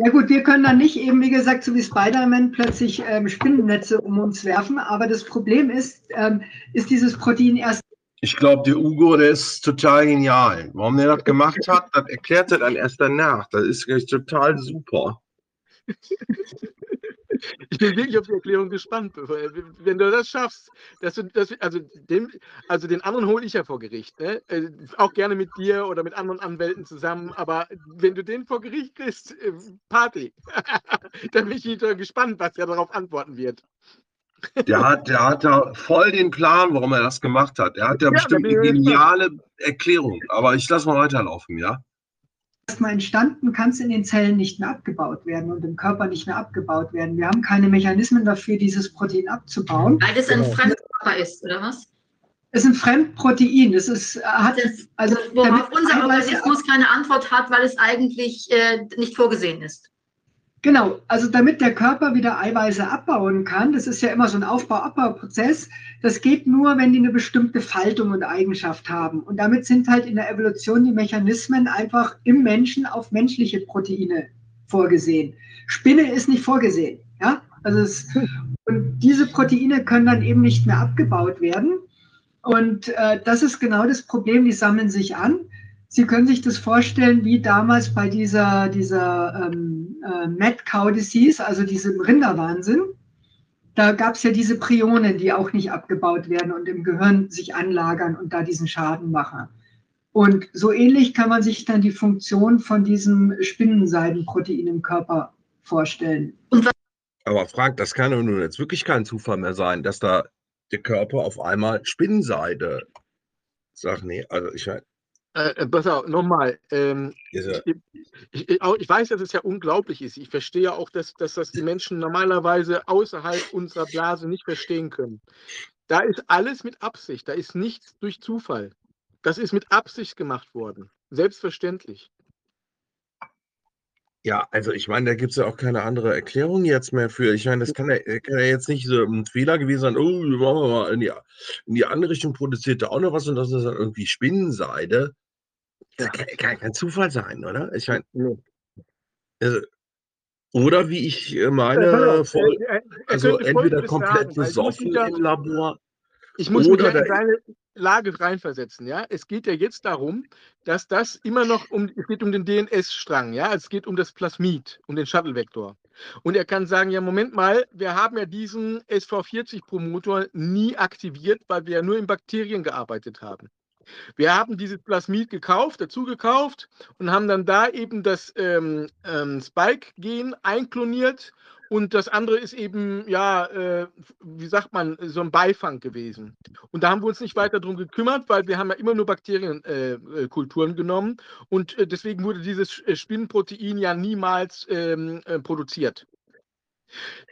Ja gut, wir können dann nicht eben, wie gesagt, so wie Spider-Man plötzlich ähm, Spinnennetze um uns werfen, aber das Problem ist, ähm, ist dieses Protein erst Ich glaube, der Ugo, der ist total genial. Warum der das gemacht hat, das erklärt er dann erst danach. Das ist total super. Ich bin wirklich auf die Erklärung gespannt. Wenn du das schaffst, dass du, dass, also, dem, also den anderen hole ich ja vor Gericht. Ne? Äh, Auch gerne mit dir oder mit anderen Anwälten zusammen. Aber wenn du den vor Gericht kriegst, äh, Party. Dann bin ich wieder gespannt, was er darauf antworten wird. Der hat, der hat da voll den Plan, warum er das gemacht hat. Er hat ja, Ja, bestimmt eine geniale Erklärung. Aber ich lasse mal weiterlaufen, ja? Erstmal entstanden, kann es in den Zellen nicht mehr abgebaut werden und im Körper nicht mehr abgebaut werden. Wir haben keine Mechanismen dafür, dieses Protein abzubauen. Weil das ein Genau. Fremdkörper ist, oder was? Es ist ein Fremdprotein. Das ist, hat, Das, also worauf unser Organismus keine Antwort hat, weil es eigentlich äh, nicht vorgesehen ist. Genau, also damit der Körper wieder Eiweiße abbauen kann, das ist ja immer so ein Aufbau-Abbau-Prozess, das geht nur, wenn die eine bestimmte Faltung und Eigenschaft haben. Und damit sind halt in der Evolution die Mechanismen einfach im Menschen auf menschliche Proteine vorgesehen. Spinne ist nicht vorgesehen, ja. Also es, und diese Proteine können dann eben nicht mehr abgebaut werden. Und äh, das ist genau das Problem, die sammeln sich an. Sie können sich das vorstellen, wie damals bei dieser, dieser ähm, äh, Mad Cow Disease, also diesem Rinderwahnsinn. Da gab es ja diese Prionen, die auch nicht abgebaut werden und im Gehirn sich anlagern und da diesen Schaden machen. Und so ähnlich kann man sich dann die Funktion von diesem Spinnenseidenprotein im Körper vorstellen. Aber Frank, das kann doch nun jetzt wirklich kein Zufall mehr sein, dass da der Körper auf einmal Spinnenseide sagt. Nee, also ich meine, Äh, äh, pass auf, nochmal. Ähm, ich, ich, ich, weiß, dass es ja unglaublich ist. Ich verstehe ja auch, dass, dass das die Menschen normalerweise außerhalb unserer Blase nicht verstehen können. Da ist alles mit Absicht. Da ist nichts durch Zufall. Das ist mit Absicht gemacht worden. Selbstverständlich. Ja, also ich meine, da gibt es ja auch keine andere Erklärung jetzt mehr für. Ich meine, das kann ja, kann ja jetzt nicht so ein Fehler gewesen sein, oh, machen wir mal in die, in die andere Richtung produziert er auch noch was und das ist dann irgendwie Spinnenseide. Das kann, kann kein Zufall sein, oder? Ich meine, Nee. also, oder wie ich äh, meine, auf, voll, äh, also entweder komplett besoffen im Labor. Ich muss mich Oder ja in deine Lage reinversetzen, ja. Es geht ja jetzt darum, dass das immer noch um, es geht um den DNS-Strang, ja. Es geht um das Plasmid, um den Shuttle-Vektor. Und er kann sagen, ja, Moment mal, wir haben ja diesen SV40-Promotor nie aktiviert, weil wir ja nur in Bakterien gearbeitet haben. Wir haben dieses Plasmid gekauft, dazu gekauft und haben dann da eben das ähm, ähm, Spike-Gen einkloniert und das andere ist eben, ja, äh, wie sagt man, so ein Beifang gewesen. Und da haben wir uns nicht weiter drum gekümmert, weil wir haben ja immer nur Bakterienkulturen äh, äh, genommen und äh, deswegen wurde dieses äh, Spinnenprotein ja niemals ähm, äh, produziert.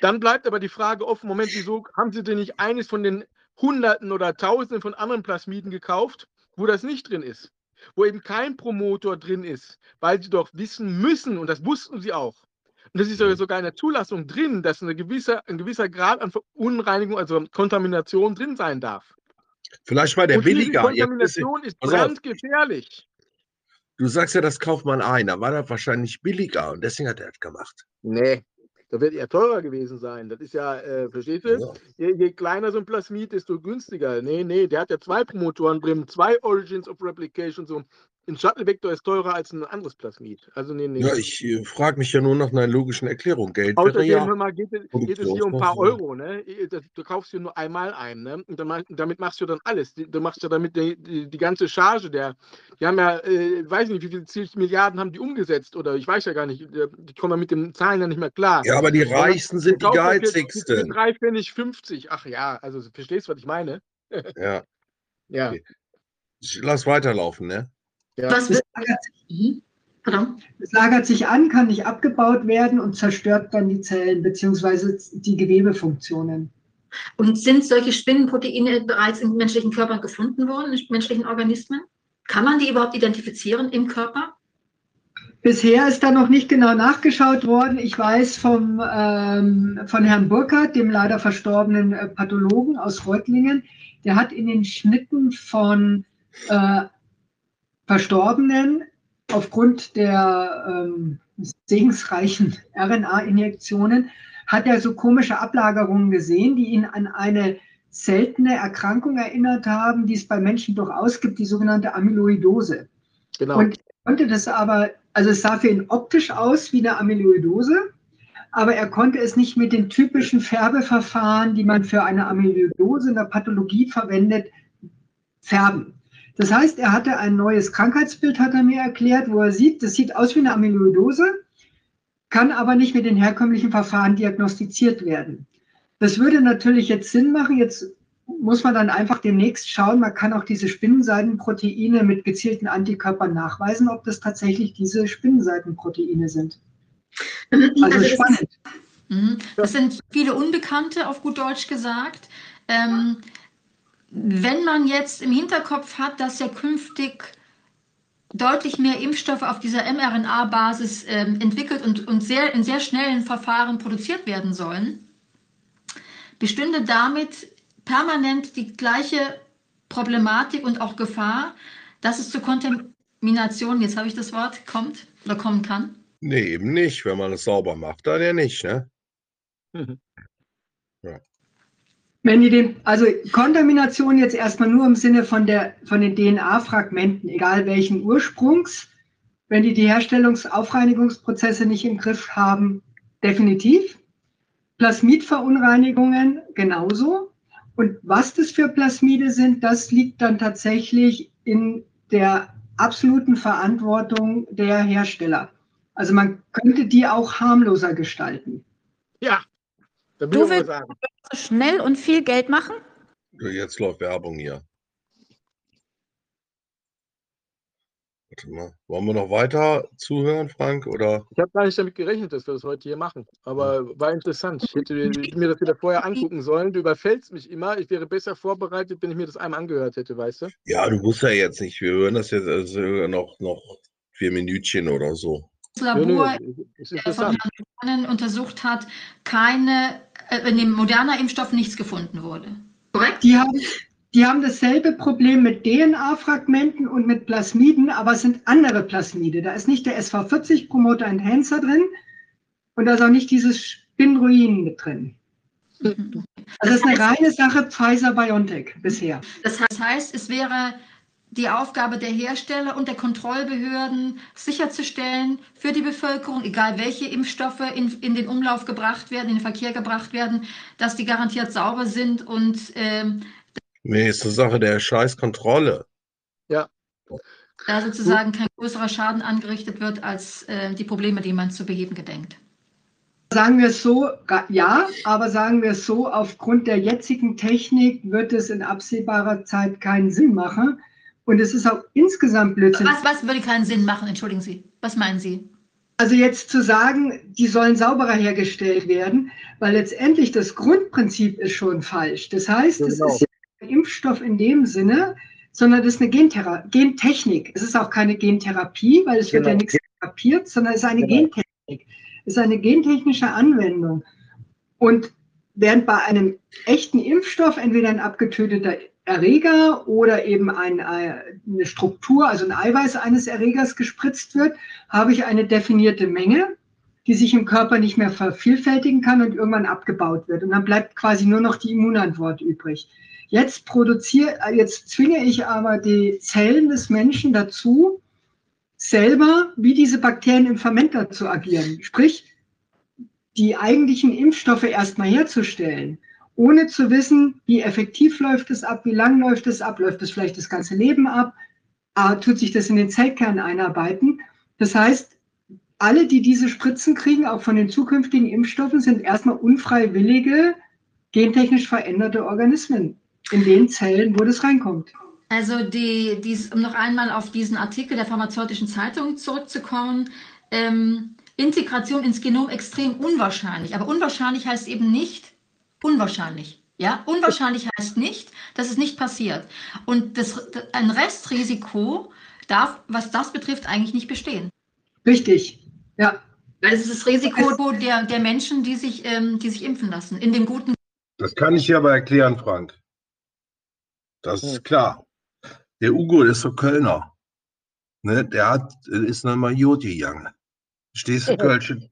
Dann bleibt aber die Frage offen, Moment, wieso haben Sie denn nicht eines von den Hunderten oder Tausenden von anderen Plasmiden gekauft, wo das nicht drin ist? Wo eben kein Promotor drin ist, weil Sie doch wissen müssen, und das wussten Sie auch, und das ist ja sogar in der Zulassung drin, dass eine gewisse, ein gewisser Grad an Verunreinigung, also Kontamination drin sein darf. Vielleicht war der und billiger. Ist, Kontamination ist brandgefährlich. du sagst ja, das kauft man ein. Da war das wahrscheinlich billiger und deswegen hat er das gemacht. Nee. Da wird eher teurer gewesen sein. Das ist ja, äh, verstehst du? Ja. Je, je kleiner so ein Plasmid, desto günstiger. Nee, nee, der hat ja zwei Promotoren drin, zwei Origins of Replication. So. Ein Shuttle-Vektor ist teurer als ein anderes Plasmid. Also nee, nee. Ja, ich äh, frage mich ja nur nach einer logischen Erklärung. Geld Außerdem, ja. mal, geht, es- geht es hier um ein paar Euro, ne? Das- Du kaufst hier nur einmal ein, ne? Und dann, damit machst du dann alles. Du machst ja damit die, die, die ganze Charge der. Die haben ja, äh, weiß nicht, wie viele Milliarden haben die umgesetzt oder ich weiß ja gar nicht, äh, die kommen ja mit den Zahlen ja nicht mehr klar. Ja, aber die Reichsten sind die geizigsten. drei Pfennig 50. Ach ja, also verstehst du, was ich meine? Ja, Ja. Okay. lass weiterlaufen, ne? Ja. Was Es wird, lagert, Mhm. Pardon? es lagert sich an, kann nicht abgebaut werden und zerstört dann die Zellen bzw. die Gewebefunktionen. Und sind solche Spinnenproteine bereits in menschlichen Körpern gefunden worden, in menschlichen Organismen? Kann man die überhaupt identifizieren im Körper? Bisher ist da noch nicht genau nachgeschaut worden. Ich weiß vom, ähm, von Herrn Burkhardt, dem leider verstorbenen äh, Pathologen aus Reutlingen, der hat in den Schnitten von äh, Verstorbenen aufgrund der ähm, segensreichen RNA-Injektionen, hat er so komische Ablagerungen gesehen, die ihn an eine seltene Erkrankung erinnert haben, die es bei Menschen durchaus gibt, die sogenannte Amyloidose. Genau. Und konnte das aber, also es sah für ihn optisch aus wie eine Amyloidose, aber er konnte es nicht mit den typischen Färbeverfahren, die man für eine Amyloidose in der Pathologie verwendet, färben. Das heißt, er hatte ein neues Krankheitsbild, hat er mir erklärt, wo er sieht, das sieht aus wie eine Amyloidose, kann aber nicht mit den herkömmlichen Verfahren diagnostiziert werden. Das würde natürlich jetzt Sinn machen. Jetzt muss man dann einfach demnächst schauen, man kann auch diese Spinnenseidenproteine mit gezielten Antikörpern nachweisen, ob das tatsächlich diese Spinnenseidenproteine sind. Also das ist- spannend. Mhm. Das sind viele Unbekannte, auf gut Deutsch gesagt. Ähm, wenn man jetzt im Hinterkopf hat, dass ja künftig deutlich mehr Impfstoffe auf dieser mRNA-Basis ähm, entwickelt und, und sehr, in sehr schnellen Verfahren produziert werden sollen, bestünde damit permanent die gleiche Problematik und auch Gefahr, dass es zu Kontamination, jetzt habe ich das Wort, kommt oder kommen kann. Nee, eben nicht. Wenn man es sauber macht, dann ja nicht, ne? Wenn die den, also Kontamination jetzt erstmal nur im Sinne von, der, von den DNA-Fragmenten, egal welchen Ursprungs, wenn die die Herstellungsaufreinigungsprozesse nicht im Griff haben, definitiv. Plasmidverunreinigungen genauso. Und was das für Plasmide sind, das liegt dann tatsächlich in der absoluten Verantwortung der Hersteller. Also man könnte die auch harmloser gestalten. Ja, da Du will ich mal sagen. Schnell und viel Geld machen? Jetzt läuft Werbung hier. Warte mal. Wollen wir noch weiter zuhören, Frank? Oder? Ich habe gar nicht damit gerechnet, dass wir das heute hier machen. Aber war interessant. Ich hätte mir das wieder vorher angucken sollen. Du überfällst mich immer. Ich wäre besser vorbereitet, wenn ich mir das einmal angehört hätte, weißt du? Ja, du musst ja jetzt nicht. Wir hören das jetzt also noch, noch vier Minütchen oder so. Das Labor ist von. Herrn untersucht hat, keine, äh, in dem moderner Impfstoff nichts gefunden wurde. Korrekt? Die haben, die haben dasselbe Problem mit DNA-Fragmenten und mit Plasmiden, aber es sind andere Plasmide. Da ist nicht der SV40 Promoter Enhancer drin und da ist auch nicht dieses Spindruin mit drin. Mhm. Also das ist eine reine Sache Pfizer-BioNTech bisher. Das heißt, es wäre die Aufgabe der Hersteller und der Kontrollbehörden sicherzustellen für die Bevölkerung, egal welche Impfstoffe in, in den Umlauf gebracht werden, in den Verkehr gebracht werden, dass die garantiert sauber sind und ähm, Nee, ist eine Sache der Scheißkontrolle. da sozusagen kein größerer Schaden angerichtet wird als äh, die Probleme, die man zu beheben gedenkt. Sagen wir es so, ja, aber sagen wir es so, aufgrund der jetzigen Technik wird es in absehbarer Zeit keinen Sinn machen. Und es ist auch insgesamt Blödsinn. Was, was würde keinen Sinn machen? Entschuldigen Sie. Was meinen Sie? Also jetzt zu sagen, die sollen sauberer hergestellt werden, weil letztendlich das Grundprinzip ist schon falsch. Das heißt, Ja, es genau. ist ja kein Impfstoff in dem Sinne, sondern das ist eine Gentera Gentechnik. Es ist auch keine Gentherapie, weil es wird ja Genau. nichts therapiert, sondern es ist eine Genau. Gentechnik. Es ist eine gentechnische Anwendung. Und während bei einem echten Impfstoff entweder ein abgetöteter Erreger oder eben ein, äh, eine Struktur, also ein Eiweiß eines Erregers gespritzt wird, habe ich eine definierte Menge. die sich im Körper nicht mehr vervielfältigen kann und irgendwann abgebaut wird. Und dann bleibt quasi nur noch die Immunantwort übrig. Jetzt produziere, jetzt zwinge ich aber die Zellen des Menschen dazu, selber wie diese Bakterien im Fermenter zu agieren. Sprich, die eigentlichen Impfstoffe erstmal herzustellen, ohne zu wissen, wie effektiv läuft es ab, wie lang läuft es ab, läuft es vielleicht das ganze Leben ab, äh, tut sich das in den Zellkern einarbeiten. Das heißt, alle, die diese Spritzen kriegen, auch von den zukünftigen Impfstoffen, sind erstmal unfreiwillige, gentechnisch veränderte Organismen in den Zellen, wo das reinkommt. Also die, dies, um noch einmal auf diesen Artikel der pharmazeutischen Zeitung zurückzukommen, ähm, Integration ins Genom extrem unwahrscheinlich. Aber unwahrscheinlich heißt eben nicht unwahrscheinlich. Ja, unwahrscheinlich heißt nicht, dass es nicht passiert. Und das, ein Restrisiko darf, was das betrifft, eigentlich nicht bestehen. Richtig, ja. Es ist das Risiko der, der Menschen, die sich, ähm, die sich impfen lassen, in dem guten. Das kann ich dir aber erklären, Frank. Das ist klar. Der Ugo ist so Kölner. Ne, der hat, ist nochmal Joti gegangen. Stehst du Kölsche,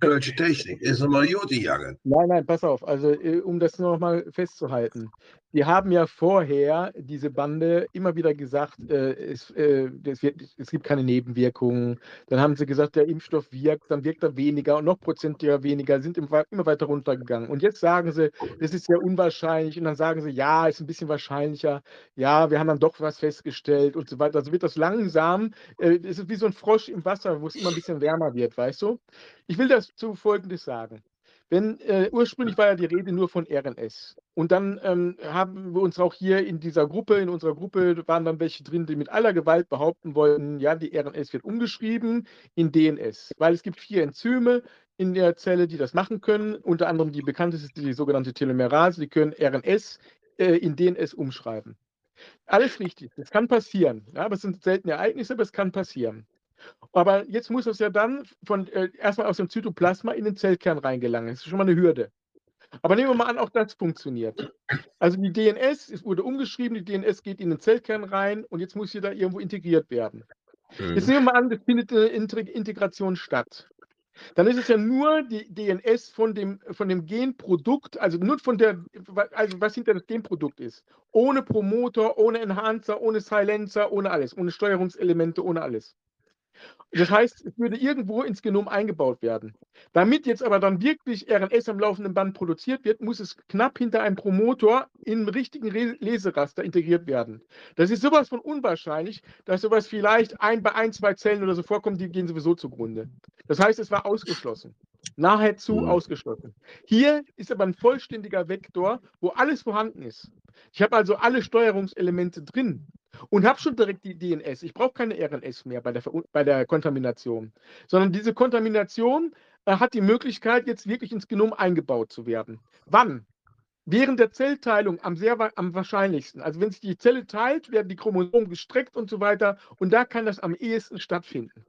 Kölsche Technik, ist nochmal Joti gegangen. Nein, nein, pass auf. Also, äh, um das nochmal festzuhalten. Die haben ja vorher, diese Bande, immer wieder gesagt, äh, es, äh, es, wird, es, gibt keine Nebenwirkungen. Dann haben sie gesagt, der Impfstoff wirkt, dann wirkt er weniger und noch prozentiger weniger, sind immer weiter runtergegangen. Und jetzt sagen sie, das ist ja unwahrscheinlich. Und dann sagen sie, ja, ist ein bisschen wahrscheinlicher. Ja, wir haben dann doch was festgestellt und so weiter. Also wird das langsam, äh, es ist wie so ein Frosch im Wasser, wo es immer ein bisschen wärmer wird, weißt du? Ich will dazu Folgendes sagen. Wenn äh, ursprünglich war ja die Rede nur von RNS. Und dann ähm, haben wir uns auch hier in dieser Gruppe, in unserer Gruppe, waren dann welche drin, die mit aller Gewalt behaupten wollten, ja, die RNS wird umgeschrieben in DNS, weil es gibt vier Enzyme in der Zelle, die das machen können. Unter anderem die bekannteste, die sogenannte Telomerase, die können RNS äh, in DNS umschreiben. Alles richtig, das kann passieren. Ja, aber es sind seltene Ereignisse, aber es kann passieren. Aber jetzt muss es ja dann von, äh, erstmal aus dem Zytoplasma in den Zellkern reingelangen. Das ist schon mal eine Hürde. Aber nehmen wir mal an, auch das funktioniert. Also die DNS, es wurde umgeschrieben, die DNS geht in den Zellkern rein und jetzt muss sie da irgendwo integriert werden. Mhm. Jetzt nehmen wir mal an, es findet eine Integration statt. Dann ist es ja nur die DNS von dem, von dem Genprodukt, also nur von der, also was hinter das Genprodukt ist. Ohne Promoter, ohne Enhancer, ohne Silencer, ohne alles, ohne Steuerungselemente, ohne alles. Das heißt, es würde irgendwo ins Genom eingebaut werden. Damit jetzt aber dann wirklich RNS am laufenden Band produziert wird, muss es knapp hinter einem Promotor im richtigen Leseraster integriert werden. Das ist sowas von unwahrscheinlich, dass sowas vielleicht ein bei ein, zwei Zellen oder so vorkommt, die gehen sowieso zugrunde. Das heißt, es war ausgeschlossen. Nahezu mhm. ausgeschlossen. Hier ist aber ein vollständiger Vektor, wo alles vorhanden ist. Ich habe also alle Steuerungselemente drin und habe schon direkt die DNS. Ich brauche keine RNS mehr bei der, bei der Kontamination, sondern diese Kontamination äh, hat die Möglichkeit, jetzt wirklich ins Genom eingebaut zu werden. Wann? Während der Zellteilung am, sehr, am wahrscheinlichsten. Also wenn sich die Zelle teilt, werden die Chromosomen gestreckt und so weiter. Und da kann das am ehesten stattfinden.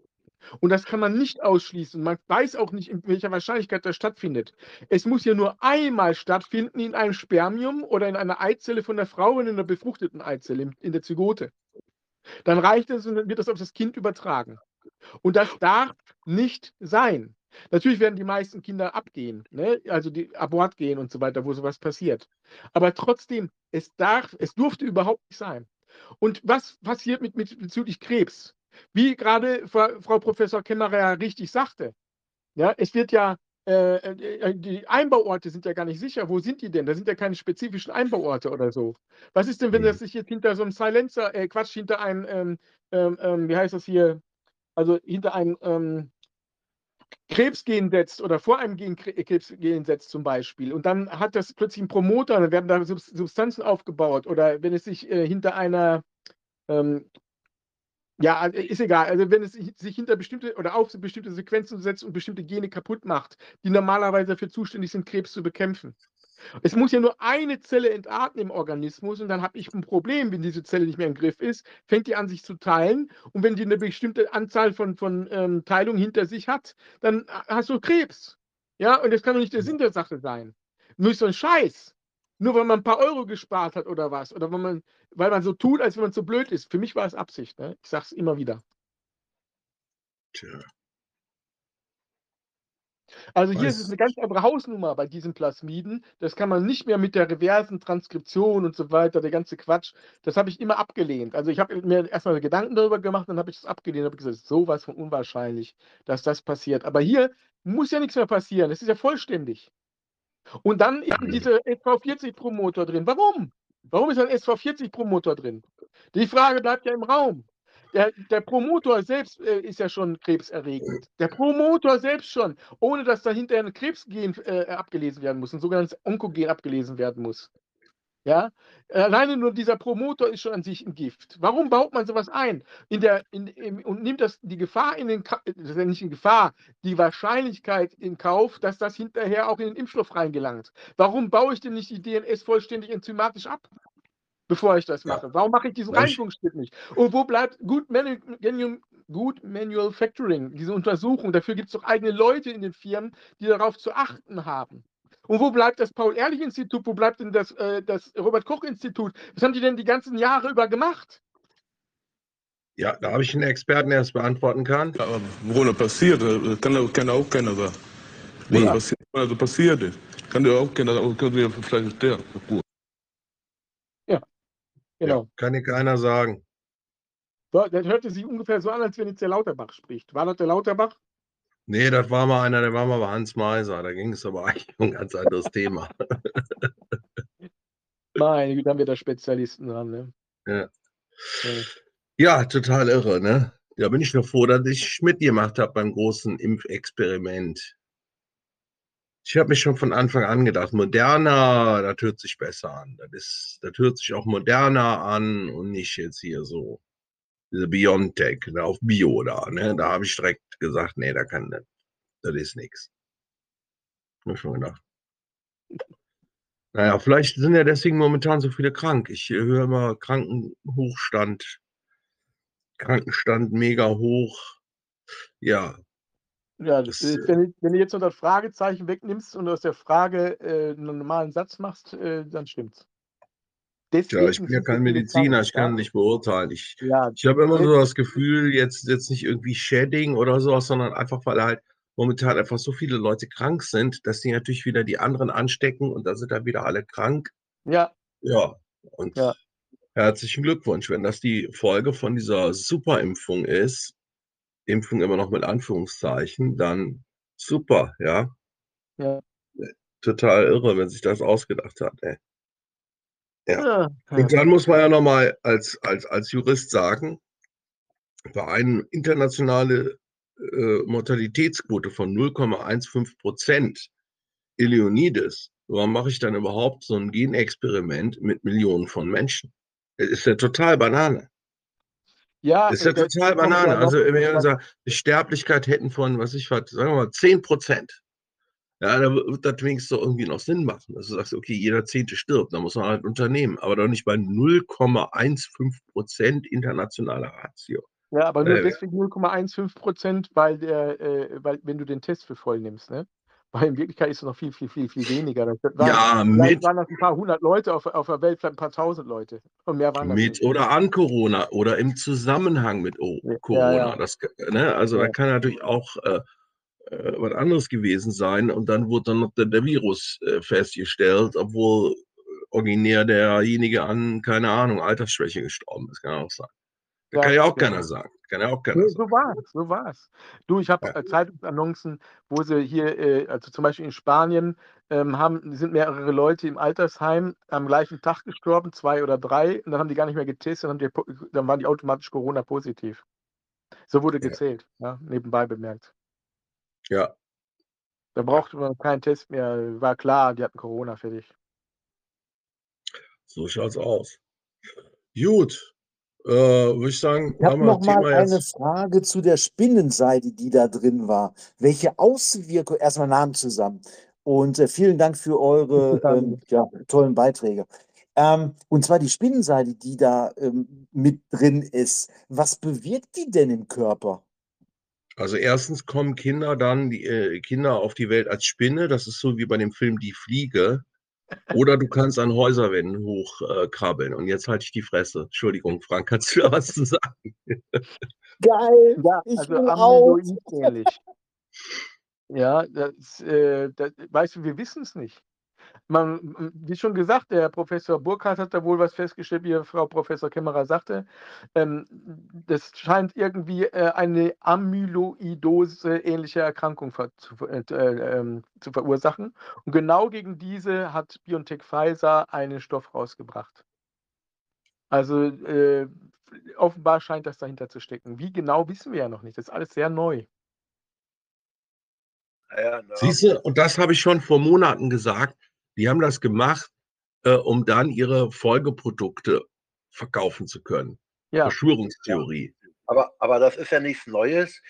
Und das kann man nicht ausschließen. Man weiß auch nicht, in welcher Wahrscheinlichkeit das stattfindet. Es muss ja nur einmal stattfinden in einem Spermium oder in einer Eizelle von der Frau in einer befruchteten Eizelle, in der Zygote. Dann reicht es und dann wird das auf das Kind übertragen. Und das darf nicht sein. Natürlich werden die meisten Kinder abgehen, ne? also die Abort gehen und so weiter, wo sowas passiert. Aber trotzdem, es darf, es durfte überhaupt nicht sein. Und was passiert mit, mit bezüglich Krebs? Wie gerade Frau Professor Kemmerer richtig sagte, ja, es wird ja, äh, äh, die Einbauorte sind ja gar nicht sicher. Wo sind die denn? Da sind ja keine spezifischen Einbauorte oder so. Was ist denn, wenn das mhm. sich jetzt hinter so einem Silencer, äh, Quatsch, hinter einem, ähm, ähm, ähm, wie heißt das hier, also hinter einem ähm, Krebsgen setzt oder vor einem Gen Krebsgen setzt zum Beispiel und dann hat das plötzlich einen Promoter, dann werden da Substanzen aufgebaut oder wenn es sich äh, hinter einer ähm, ja, also, ist egal. Also wenn es sich hinter bestimmte oder auf bestimmte Sequenzen setzt und bestimmte Gene kaputt macht, die normalerweise dafür zuständig sind, Krebs zu bekämpfen. Es muss ja nur eine Zelle entarten im Organismus und dann habe ich ein Problem, wenn diese Zelle nicht mehr im Griff ist, fängt die an sich zu teilen und wenn die eine bestimmte Anzahl von, von ähm, Teilungen hinter sich hat, dann hast du Krebs. Ja, und das kann doch nicht der Sinn der Sache sein. Nur so ein Scheiß. Nur weil man ein paar Euro gespart hat oder was. Oder weil man, weil man so tut, als wenn man so blöd ist. Für mich war es Absicht. Ne? Ich sage es immer wieder. Tja. Also hier ist es Was? eine ganz andere Hausnummer bei diesen Plasmiden. Das kann man nicht mehr mit der reversen Transkription und so weiter, der ganze Quatsch. Das habe ich immer abgelehnt. Also ich habe mir erstmal Gedanken darüber gemacht, dann habe ich das abgelehnt, habe gesagt, sowas von unwahrscheinlich, dass das passiert. Aber hier muss ja nichts mehr passieren. Es ist ja vollständig. Und dann eben diese SV40-Promotor drin. Warum? Warum ist ein SV40-Promotor drin? Die Frage bleibt ja im Raum. Der, der Promotor selbst äh, ist ja schon krebserregend. Der Promotor selbst schon, ohne dass dahinter ein Krebsgen äh, abgelesen werden muss, ein sogenanntes Onkogen abgelesen werden muss. Ja, alleine nur dieser Promotor ist schon an sich ein Gift. Warum baut man sowas ein? In der, in, im, und nimmt das die Gefahr in den, das ist ja nicht in Gefahr, die Wahrscheinlichkeit in Kauf, dass das hinterher auch in den Impfstoff reingelangt. Warum baue ich denn nicht die DNS vollständig enzymatisch ab? Bevor ich das Ja. mache. Warum mache ich diesen Ja, Reinigungsschritt nicht? Und wo bleibt Good, Manu Genu- Good Manufacturing, diese Untersuchung? Dafür gibt es doch eigene Leute in den Firmen, die darauf zu achten haben. Und wo bleibt das Paul-Ehrlich-Institut? Wo bleibt denn das, äh, das Robert-Koch-Institut? Was haben die denn die ganzen Jahre über gemacht? Ja, da habe ich einen Experten, der es beantworten kann. Ja, aber wo das passiert, das kann, auch- kann auch keiner sagen. Wo Nee. das passiert, wo das passiert ist. Kann dir auch keiner sagen, können wir vielleicht erklären. Gut. Genau. Ja, kann dir keiner sagen. So, das hörte sich ungefähr so an, als wenn jetzt der Lauterbach spricht. War das der Lauterbach? Nee, das war mal einer, der war mal bei Hans Meiser. Da ging es aber eigentlich um ein ganz anderes Thema. Meine Güte, haben wir da Spezialisten dran. Ne? Ja. Ja. Ja, total irre, ne? Da bin ich nur froh, dass ich mitgemacht habe beim großen Impfexperiment. Ich habe mich schon von Anfang an gedacht, moderner, das hört sich besser an. Das, ist, das hört sich auch moderner an und nicht jetzt hier so diese Biontech, ne, auf Bio da. Ne? Da habe ich direkt gesagt, nee, da kann das, das ist nichts. Hab ich schon gedacht. Naja, vielleicht sind ja deswegen momentan so viele krank. Ich äh, höre immer Krankenhochstand, Krankenstand mega hoch. Ja, Ja, Das, äh, äh, wenn, du- wenn du jetzt das Fragezeichen wegnimmst und aus der Frage äh, einen normalen Satz machst, äh, dann stimmt's. Ja, ich Deswegen bin ja kein Mediziner, ich kann nicht beurteilen. Ich, Ja, ich habe immer so Jetzt- das Gefühl, jetzt, jetzt nicht irgendwie Shedding oder sowas, sondern einfach, weil halt momentan einfach so viele Leute krank sind, dass die natürlich wieder die anderen anstecken und da sind dann wieder alle krank. ja, Ja, und Ja. herzlichen Glückwunsch, wenn das die Folge von dieser Superimpfung ist, Impfung immer noch mit Anführungszeichen, dann super, ja. ja. Total irre, wenn sich das ausgedacht hat, ey. Ja. Und dann muss man ja nochmal als, als, als Jurist sagen, bei einer internationale äh, Mortalitätsquote von 0,15 Prozent Ilionides, warum mache ich dann überhaupt so ein Genexperiment mit Millionen von Menschen? Das ist ja total Banane. Ja, Das ist ja total Banane. Also, wenn wir sagen, Sterblichkeit hätten von, was ich was, sagen wir mal, 10 Prozent. Ja, da wird das wenigstens so irgendwie noch Sinn machen. Dass du sagst, okay, jeder Zehnte stirbt, da muss man halt unternehmen. Aber doch nicht bei 0,15 Prozent internationaler Ratio. Ja, aber nur Äh, deswegen 0,15 Prozent, weil der, äh, weil wenn du den Test für voll nimmst, ne? Weil in Wirklichkeit ist es noch viel, viel, viel, viel weniger. Das waren, Ja, mit, waren das ein paar hundert Leute auf, auf der Welt, vielleicht ein paar tausend Leute. Und mehr waren das mit nicht. oder an Corona oder im Zusammenhang mit o Ja, Corona. ja. Das, ne? Also Ja. da kann natürlich auch äh, äh, was anderes gewesen sein. Und dann wurde dann noch der, der Virus äh, festgestellt, obwohl originär derjenige an, keine Ahnung, Altersschwäche gestorben ist. Kann auch sein. Das Ja, kann ja auch keiner sagen. Kann ja auch keiner Nee, sagen. so war's, so war's. Du, ich habe Ja. äh, Zeitungsannoncen, wo sie hier, äh, also zum Beispiel in Spanien, ähm, haben, sind mehrere Leute im Altersheim am gleichen Tag gestorben, zwei oder drei, und dann haben die gar nicht mehr getestet, die, dann waren die automatisch Corona-positiv. So wurde gezählt, ja, nebenbei bemerkt. Ja, Da brauchte man keinen Test mehr, war klar, die hatten Corona fertig. so schaut's aus. Gut, äh, würde ich sagen, Ich habe haben wir noch das mal Thema eine jetzt. Frage zu der Spinnenseide, die da drin war. Welche Auswirkungen, erstmal Namen zusammen. Und äh, vielen Dank für eure ähm, ja, tollen Beiträge. Ähm, und zwar die Spinnenseide, die da ähm, mit drin ist. Was bewirkt die denn im Körper? Also erstens kommen Kinder dann, die äh, Kinder auf die Welt als Spinne. Das ist so wie bei dem Film Die Fliege. Oder du kannst an Häuserwänden hochkrabbeln. Äh, und jetzt halte ich die Fresse. Entschuldigung, Frank, kannst du da was zu sagen? Geil! Ja, Ich also will auch. Ähnlich. Ja, das, äh, das, weißt du, wir wissen es nicht. Man, wie schon gesagt, der Professor Burkhardt hat da wohl was festgestellt, wie Frau Professor Kämmerer sagte. Ähm, das scheint irgendwie äh, eine Amyloidose-ähnliche Erkrankung ver zu, äh, äh, zu, verursachen. Und genau gegen diese hat BioNTech Pfizer einen Stoff rausgebracht. Also äh, offenbar scheint das dahinter zu stecken. Wie genau wissen wir ja noch nicht. Das ist alles sehr neu. Ja, Siehst du, und das habe ich schon vor Monaten gesagt. Die haben das gemacht, äh, um dann ihre Folgeprodukte verkaufen zu können. Ja. Verschwörungstheorie. Aber, aber das ist ja nichts Neues.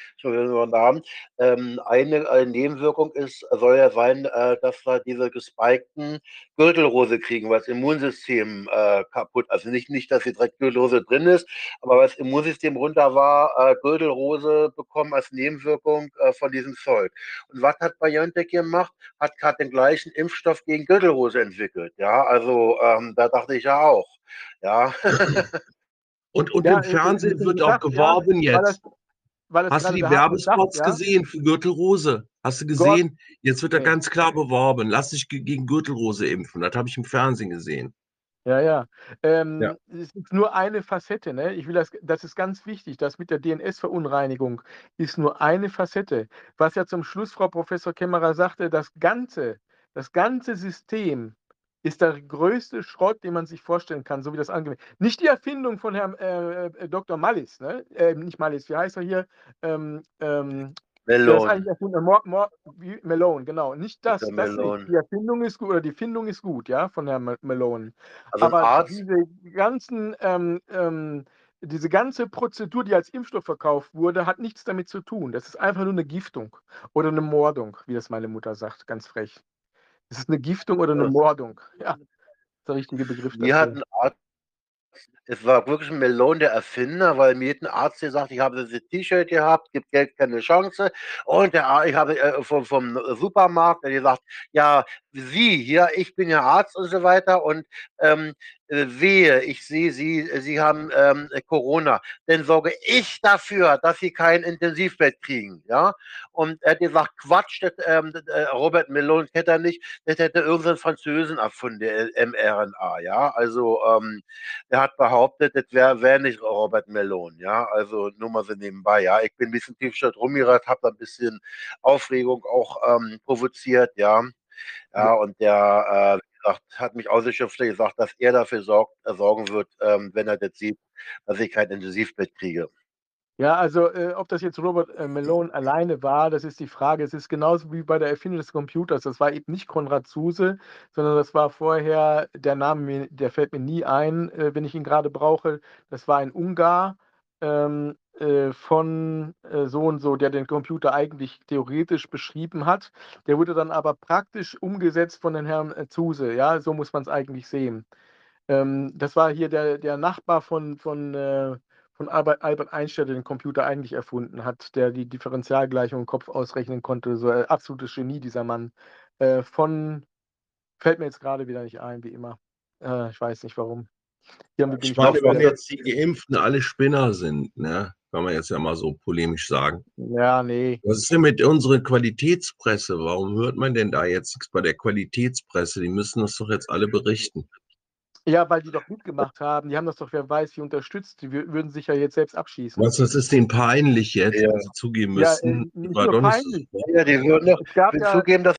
Ähm, eine, eine Nebenwirkung ist, soll ja sein, äh, dass wir diese gespikten Gürtelrose kriegen, weil das Immunsystem äh, kaputt, also nicht, nicht, dass die direkt Gürtelrose drin ist, aber weil das Immunsystem runter war, äh, Gürtelrose bekommen als Nebenwirkung äh, von diesem Zeug. Und was hat BioNTech gemacht? Hat gerade den gleichen Impfstoff gegen Gürtelrose entwickelt. Ja, also ähm, da dachte ich ja auch. Ja. Und, und ja, im Fernsehen wird auch geworben ja, jetzt. Das, das Hast du die Werbespots gesagt, gesehen für Gürtelrose? Hast du gesehen? Gott. Jetzt wird da ganz klar beworben. Lass dich gegen Gürtelrose impfen. Das habe ich im Fernsehen gesehen. Ja, ja. Ähm, ja. Es ist nur eine Facette. Ne? Ich will das, das ist ganz wichtig. Das mit der DNS-Verunreinigung ist nur eine Facette. Was ja zum Schluss Frau Professor Kämmerer sagte, das ganze, das ganze System ist der größte Schrott, den man sich vorstellen kann, so wie das angewendet Nicht die Erfindung von Herrn äh, äh Dr. Mallis, ne? Äh, nicht Mallis, wie heißt er hier? Ähm, ähm, Melone. Mor Mor Melone, genau. Nicht das, das nicht. Die Erfindung ist gut oder die Findung ist gut, ja, von Herrn Melone. Also Aber diese ganzen, ähm, ähm, diese ganze Prozedur, die als Impfstoff verkauft wurde, hat nichts damit zu tun. Das ist einfach nur eine Giftung oder eine Mordung, wie das meine Mutter sagt, ganz frech. Ist es eine Giftung oder eine Mordung? Ja, ist der richtige Begriff. Wir hatten Arzt, es war wirklich ein Melon der Erfinder, weil mir hat ein Arzt gesagt, ich habe dieses T-Shirt gehabt, gibt Geld keine Chance. Und der, ich habe äh, vom, vom Supermarkt gesagt, ja, Sie hier, ich bin ja Arzt und so weiter und ähm, äh, wehe, ich sehe Sie, Sie haben ähm, Corona, dann sorge ich dafür, dass Sie kein Intensivbett kriegen, ja. Und er hat gesagt, Quatsch, das, ähm, äh, Robert Melon hätte er nicht, das hätte irgendein Französen erfunden, der mRNA, ja. Also ähm, er hat behauptet, das wäre wär nicht Robert Melon, ja. Also nur mal so nebenbei, ja. Ich bin ein bisschen tiefstadt rumgerannt, habe da ein bisschen Aufregung auch ähm, provoziert, ja. Ja, und der, äh, gesagt, hat mich ausgeschimpft gesagt, dass er dafür sorgt, äh, sorgen wird, ähm, wenn er das sieht, dass ich kein Intensivbett kriege. Ja, also äh, ob das jetzt Robert äh, Malone alleine war, das ist die Frage. Es ist genauso wie bei der Erfindung des Computers. Das war eben nicht Konrad Zuse, sondern das war vorher, der Name, der fällt mir nie ein, äh, wenn ich ihn gerade brauche. Das war ein Ungar, ähm, äh, von äh, so und so, der den Computer eigentlich theoretisch beschrieben hat. Der wurde dann aber praktisch umgesetzt von den Herrn äh, Zuse. Ja, so muss man es eigentlich sehen. Ähm, das war hier der, der Nachbar von, von, äh, von Albert, Albert Einstein, der den Computer eigentlich erfunden hat, der die Differentialgleichung im Kopf ausrechnen konnte. So ein absolutes Genie, dieser Mann. Äh, von, fällt mir jetzt gerade wieder nicht ein, wie immer. Äh, ich weiß nicht warum. ich glaube, wenn jetzt die Geimpften alle Spinner sind, ne? Kann man jetzt ja mal so polemisch sagen. Ja, nee. Was ist denn mit unserer Qualitätspresse? Warum hört man denn da jetzt nichts bei der Qualitätspresse? Die müssen das doch jetzt alle berichten. Ja, weil die doch mitgemacht haben. Die haben das doch, wer weiß, wie unterstützt. Die würden sich ja jetzt selbst abschießen. Was, das ist denen peinlich jetzt, ja. wenn sie zugeben müssen. Ja, äh, nicht nur peinlich. Ja, die würden doch ja, zugeben, dass